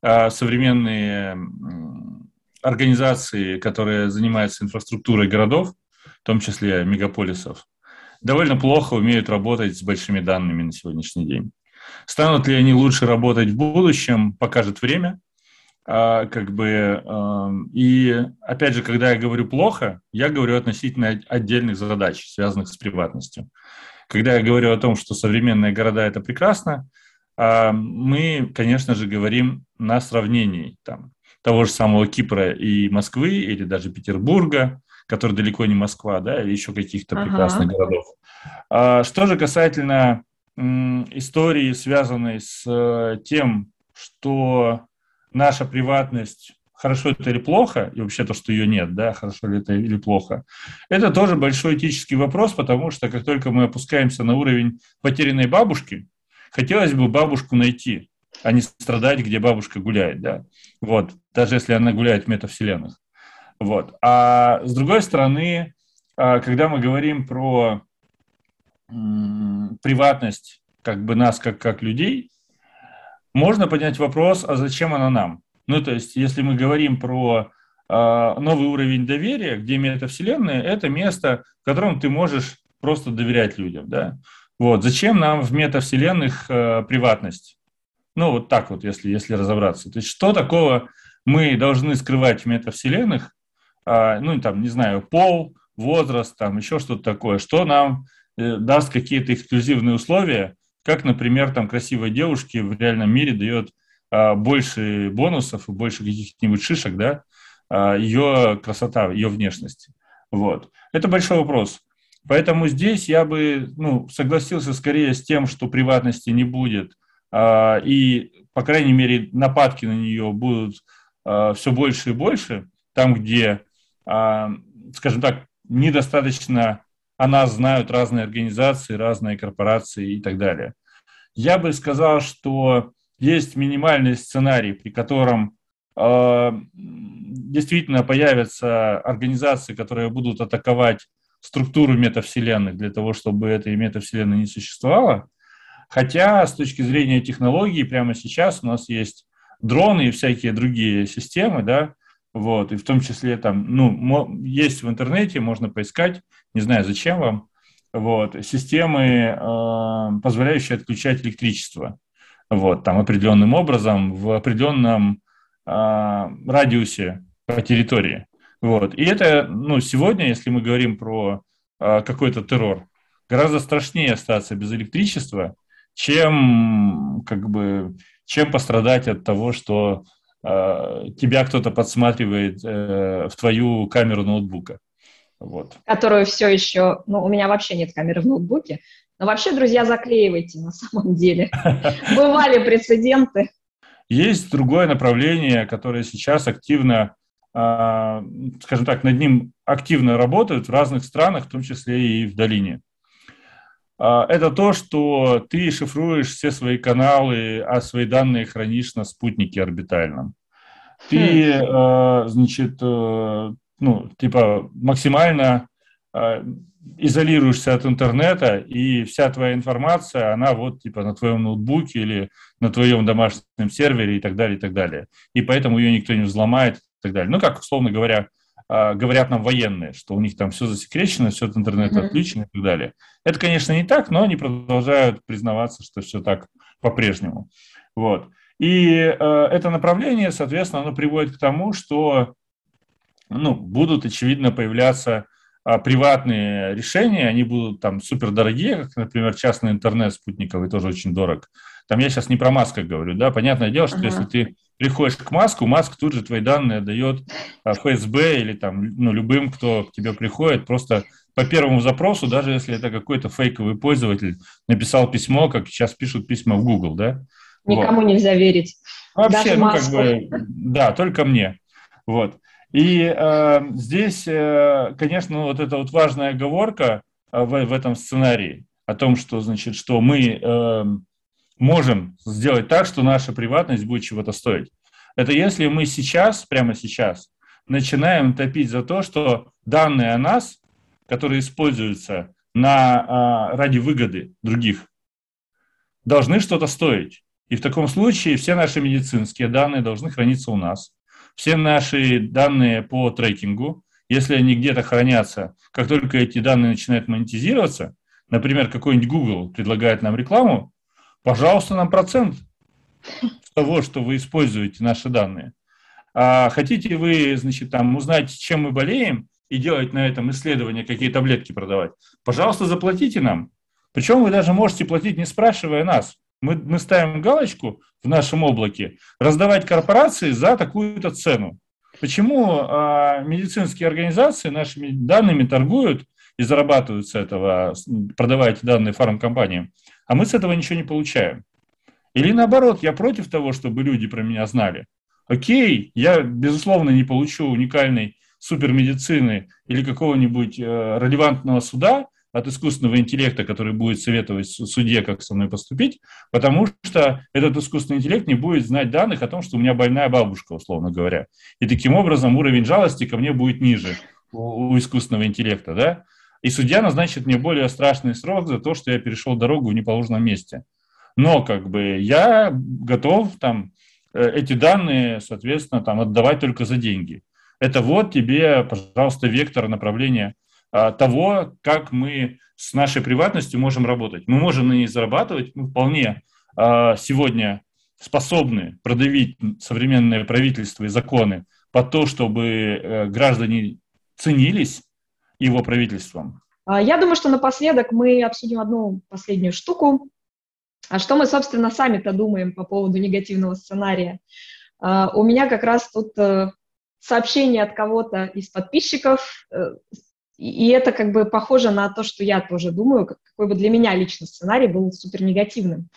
современные организации, которые занимаются инфраструктурой городов, в том числе мегаполисов, довольно плохо умеют работать с большими данными на сегодняшний день. Станут ли они лучше работать в будущем, покажет время. А, как бы, и опять же, когда я говорю плохо, я говорю относительно отдельных задач, связанных с приватностью. Когда я говорю о том, что современные города это прекрасно, а, мы, конечно же, говорим на сравнении там, того же самого Кипра и Москвы, или даже Петербурга, который далеко не Москва, да, или еще каких-то ага. прекрасных городов. А, что же касательно истории, связанной с э, тем, что наша приватность хорошо это или плохо, и вообще то, что ее нет, да, хорошо ли это или плохо, это тоже большой этический вопрос, потому что как только мы опускаемся на уровень потерянной бабушки, хотелось бы бабушку найти, а не страдать, где бабушка гуляет, да, вот, даже если она гуляет в метавселенных. Вот. А с другой стороны, а, когда мы говорим про приватность как бы нас как, как людей, можно поднять вопрос, а зачем она нам? Ну, то есть, если мы говорим про э, новый уровень доверия, где метавселенная, это место, в котором ты можешь просто доверять людям, да. Вот, зачем нам в метавселенных э, приватность? Ну, вот так вот, если, если разобраться. То есть, что такого мы должны скрывать в метавселенных, э, ну, там, не знаю, пол, возраст, там, еще что-то такое, что нам э, даст какие-то эксклюзивные условия, как, например, там красивой девушке в реальном мире дает а, больше бонусов и больше каких-нибудь шишек, да, а, ее красота, ее внешность. Вот. Это большой вопрос. Поэтому здесь я бы ну, согласился скорее с тем, что приватности не будет, а, и, по крайней мере, нападки на нее будут все больше и больше, там, где, скажем так, недостаточно о нас знают разные организации, разные корпорации и так далее. Я бы сказал, что есть минимальный сценарий, при котором э, действительно появятся организации, которые будут атаковать структуру метавселенных для того, чтобы этой метавселенной не существовало. Хотя с точки зрения технологий прямо сейчас у нас есть дроны и всякие другие системы, да, вот, и в том числе там, ну, есть в интернете, можно поискать, не знаю, зачем вам, вот, системы, э, позволяющие отключать электричество вот, там определенным образом в определенном а, радиусе по территории. Вот. И это, ну, сегодня, если мы говорим про а, какой-то террор, гораздо страшнее остаться без электричества, чем, как бы, чем пострадать от того, что а, тебя кто-то подсматривает э, в твою камеру ноутбука. Вот. Которую все еще, ну, у меня вообще нет камеры в ноутбуке, но вообще, друзья, заклеивайте на самом деле. <laughs> Бывали прецеденты. Есть другое направление, которое сейчас активно, а, скажем так, над ним активно работают в разных странах, в том числе и в долине. А, это то, что ты шифруешь все свои каналы, а свои данные хранишь на спутнике орбитальном. Ты, хм. а, значит, э, ну, типа максимально изолируешься от интернета, и вся твоя информация, она вот типа на твоем ноутбуке или на твоем домашнем сервере и так далее, и так далее. И поэтому ее никто не взломает и так далее. Ну, как, условно говоря, а, говорят нам военные, что у них там все засекречено, все от интернета mm-hmm. отключено и так далее. Это, конечно, не так, но они продолжают признаваться, что все так по-прежнему. Вот. И э, это направление, соответственно, оно приводит к тому, что ну, будут, очевидно, появляться а, приватные решения, они будут там супер дорогие, как, например, частный интернет спутниковый тоже очень дорог. Там я сейчас не про Маска говорю, да, понятное дело, что uh-huh. если ты приходишь к Маску, Маск тут же твои данные дает а, ФСБ или там, ну, любым, кто к тебе приходит, просто по первому запросу, даже если это какой-то фейковый пользователь написал письмо, как сейчас пишут письма в Google, да? Никому вот. нельзя верить. Вообще, даже ну, Маску. как бы, да, только мне. Вот. И э, здесь, э, конечно, вот эта вот важная оговорка э, в, в этом сценарии о том, что, значит, что мы э, можем сделать так, что наша приватность будет чего-то стоить. Это если мы сейчас, прямо сейчас, начинаем топить за то, что данные о нас, которые используются на, э, ради выгоды других, должны что-то стоить. И в таком случае все наши медицинские данные должны храниться у нас все наши данные по трекингу, если они где-то хранятся, как только эти данные начинают монетизироваться, например, какой-нибудь Google предлагает нам рекламу, пожалуйста, нам процент с того, что вы используете наши данные. А хотите вы, значит, там узнать, чем мы болеем, и делать на этом исследования, какие таблетки продавать, пожалуйста, заплатите нам. Причем вы даже можете платить, не спрашивая нас. Мы, мы ставим галочку в нашем облаке, раздавать корпорации за такую-то цену. Почему э, медицинские организации нашими данными торгуют и зарабатывают с этого, продавая эти данные фармкомпаниям, а мы с этого ничего не получаем? Или наоборот, я против того, чтобы люди про меня знали. Окей, я, безусловно, не получу уникальной супермедицины или какого-нибудь э, релевантного суда от искусственного интеллекта, который будет советовать судье, как со мной поступить, потому что этот искусственный интеллект не будет знать данных о том, что у меня больная бабушка, условно говоря. И таким образом уровень жалости ко мне будет ниже у, у искусственного интеллекта, да? И судья назначит мне более страшный срок за то, что я перешел дорогу в неположенном месте. Но как бы я готов там э, эти данные, соответственно, там отдавать только за деньги. Это вот тебе, пожалуйста, вектор направления а, того, как мы с нашей приватностью можем работать. Мы можем на ней зарабатывать, мы вполне а, сегодня способны продавить современное правительство и законы по то, чтобы э, граждане ценились его правительством. А, я думаю, что напоследок мы обсудим одну последнюю штуку. А что мы, собственно, сами-то думаем по поводу негативного сценария? У меня как раз тут э, сообщение от кого-то из подписчиков, э, и это как бы похоже на то, что я тоже думаю, какой бы для меня лично сценарий был супер негативным.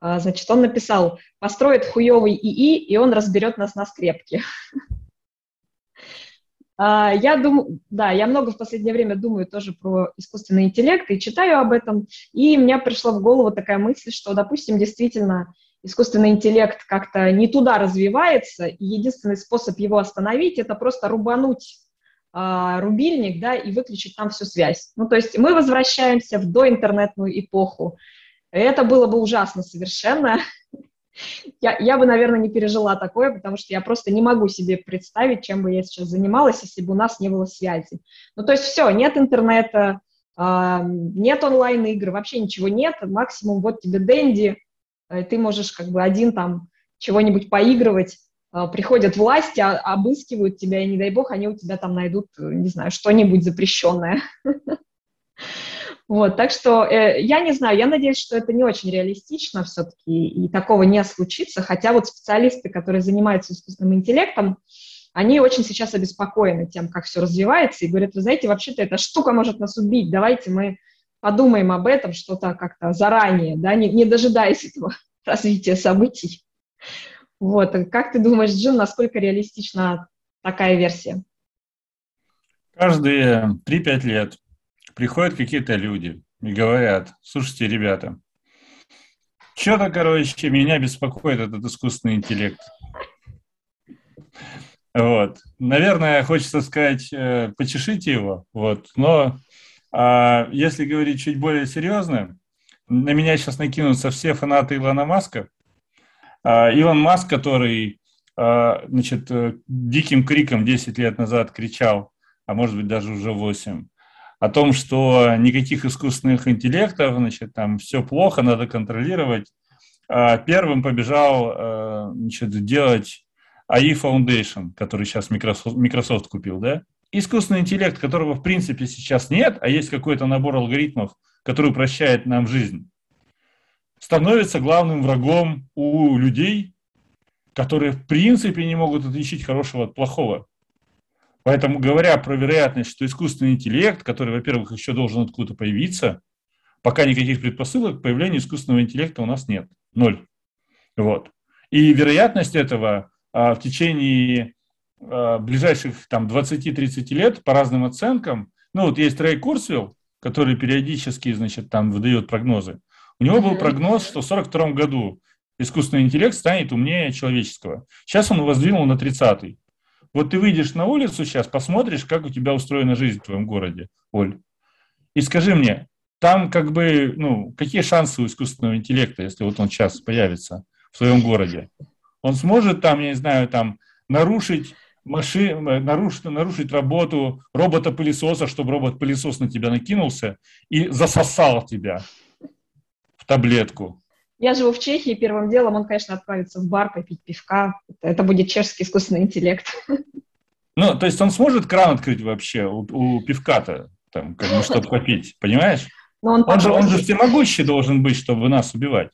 А, значит, он написал, построит хуевый ИИ, и он разберет нас на скрепки. <laughs> А, я думаю, да, я много в последнее время думаю тоже про искусственный интеллект и читаю об этом, и мне пришла в голову такая мысль, что, допустим, действительно искусственный интеллект как-то не туда развивается, и единственный способ его остановить – это просто рубануть э, рубильник, да, и выключить там всю связь. Ну, то есть мы возвращаемся в доинтернетную эпоху. Это было бы ужасно совершенно. Я, я бы, наверное, не пережила такое, потому что я просто не могу себе представить, чем бы я сейчас занималась, если бы у нас не было связи. Ну, то есть все, нет интернета, э, нет онлайн-игр, вообще ничего нет, максимум вот тебе Дэнди, Э, ты можешь как бы один там чего-нибудь поигрывать, э, приходят власти, а, обыскивают тебя, и не дай бог, они у тебя там найдут, э, не знаю, что-нибудь запрещенное. <laughs> Вот, так что э, я не знаю, я надеюсь, что это не очень реалистично все-таки, и такого не случится, хотя вот специалисты, которые занимаются искусственным интеллектом, они очень сейчас обеспокоены тем, как все развивается, и говорят, вы знаете, вообще-то эта штука может нас убить, давайте мы подумаем об этом что-то как-то заранее, да, не, не дожидаясь этого <laughs> развития событий. Вот, как ты думаешь, Джин, насколько реалистична такая версия? Каждые 3-5 лет приходят какие-то люди и говорят, слушайте, ребята, что-то, короче, меня беспокоит этот искусственный интеллект. Вот. Наверное, хочется сказать, э, почешите его, вот, но а если говорить чуть более серьезно, на меня сейчас накинутся все фанаты Илона Маска. А, Илон Маск, который а, значит, э, диким криком 10 лет назад кричал, а может быть даже уже 8, о том, что никаких искусственных интеллектов, значит, там все плохо, надо контролировать, а, первым побежал значит, делать AI Foundation, который сейчас Microsoft, Microsoft купил, да? искусственный интеллект, которого в принципе сейчас нет, а есть какой-то набор алгоритмов, который упрощает нам жизнь, становится главным врагом у людей, которые в принципе не могут отличить хорошего от плохого. Поэтому, говоря про вероятность, что искусственный интеллект, который, во-первых, еще должен откуда-то появиться, пока никаких предпосылок к появлению искусственного интеллекта у нас нет. Ноль. Вот. И вероятность этого а, в течение Э, ближайших там 20-30 лет по разным оценкам, ну вот есть Рэй Курсвилл, который периодически, значит, там выдает прогнозы. У него был прогноз, что в 42 году искусственный интеллект станет умнее человеческого. Сейчас он воздвинул на 30-й. Вот ты выйдешь на улицу сейчас, посмотришь, как у тебя устроена жизнь в твоем городе, Оль. И скажи мне, там как бы, ну, какие шансы у искусственного интеллекта, если вот он сейчас появится в своем городе? Он сможет там, я не знаю, там нарушить маши, нарушить, нарушить работу робота-пылесоса, чтобы робот-пылесос на тебя накинулся и засосал тебя в таблетку. Я живу в Чехии, первым делом он, конечно, отправится в бар попить пивка. Это будет чешский искусственный интеллект. Ну, то есть он сможет кран открыть вообще у, у пивка-то, там, как бы, чтобы попить, понимаешь? Но он, он, же, он же всемогущий должен быть, чтобы нас убивать.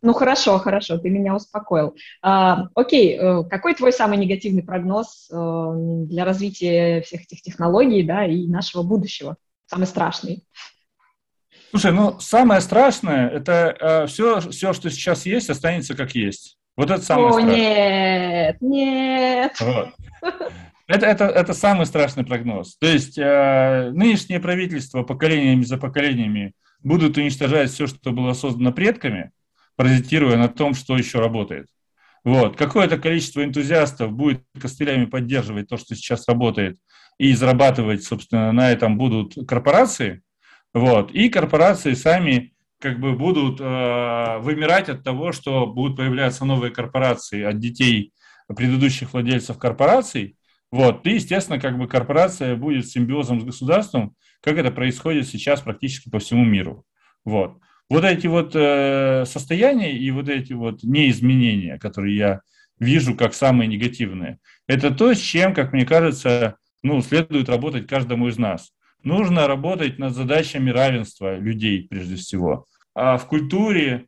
Ну хорошо, хорошо, ты меня успокоил. А, окей, э, какой твой самый негативный прогноз э, для развития всех этих технологий, да, и нашего будущего? Самый страшный? Слушай, ну самое страшное это э, все, все, что сейчас есть, останется как есть. Вот это самое О, страшное. нет, нет. Вот. Это, это, это самый страшный прогноз. То есть э, нынешнее правительство поколениями за поколениями будут уничтожать все, что было создано предками, паразитируя на том, что еще работает. Вот. Какое-то количество энтузиастов будет костылями поддерживать то, что сейчас работает, и зарабатывать, собственно, на этом будут корпорации. Вот. И корпорации сами как бы будут э, вымирать от того, что будут появляться новые корпорации от детей предыдущих владельцев корпораций. Вот. И, естественно, как бы корпорация будет симбиозом с государством, как это происходит сейчас практически по всему миру. Вот вот эти вот э, состояния и вот эти вот неизменения, которые я вижу как самые негативные, это то, с чем, как мне кажется, ну, следует работать каждому из нас. Нужно работать над задачами равенства людей, прежде всего. А в культуре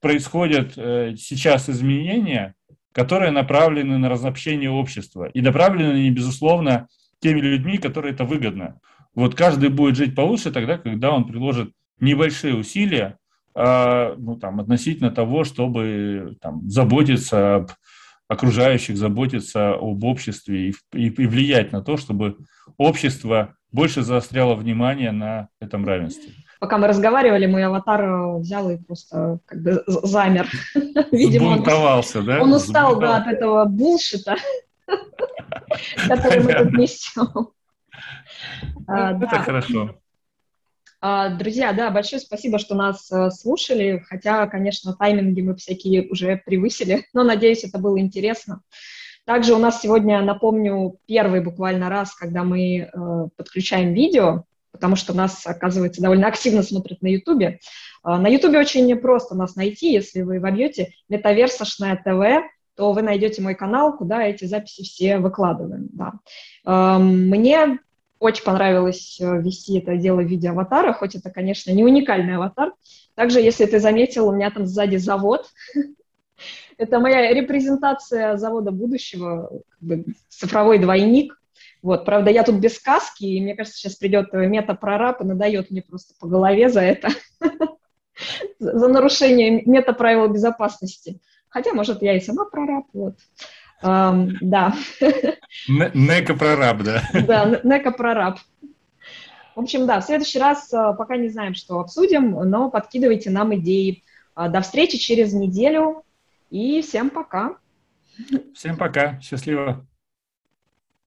происходят э, сейчас изменения, которые направлены на разобщение общества и направлены не безусловно, теми людьми, которые это выгодно. Вот каждый будет жить получше тогда, когда он приложит небольшие усилия а, ну, там, относительно того, чтобы там, заботиться об окружающих, заботиться об обществе и, и, и влиять на то, чтобы общество больше заостряло внимание на этом равенстве. Пока мы разговаривали, мой аватар взял и просто как бы замер. <laughs> Видимо, он, да? Он устал да, от этого булшита, <laughs> который мы тут несем. Это хорошо. А, друзья, да, большое спасибо, что нас э, слушали, хотя, конечно, тайминги мы всякие уже превысили, но, надеюсь, это было интересно. Также у нас сегодня, напомню, первый буквально раз, когда мы э, подключаем видео, потому что нас, оказывается, довольно активно смотрят на Ютубе. Э, на Ютубе очень просто нас найти, если вы вобьете «Метаверсошная ТВ», то вы найдете мой канал, куда эти записи все выкладываем. Да. Э, мне очень понравилось э, вести это дело в виде аватара, хоть это, конечно, не уникальный аватар. Также, если ты заметил, у меня там сзади завод. <laughs> это моя репрезентация завода будущего, как бы цифровой двойник. Вот, правда, я тут без каски, и мне кажется, сейчас придет мета-прораб и надает мне просто по голове за это, <laughs> за нарушение мета-правил безопасности. Хотя, может, я и сама прораб, вот. Um, да. Нека-прораб, да. Да, нека-прораб. В общем, да, в следующий раз э, пока не знаем, что обсудим, но подкидывайте нам идеи. Э, до встречи через неделю и всем пока. Всем пока, счастливо.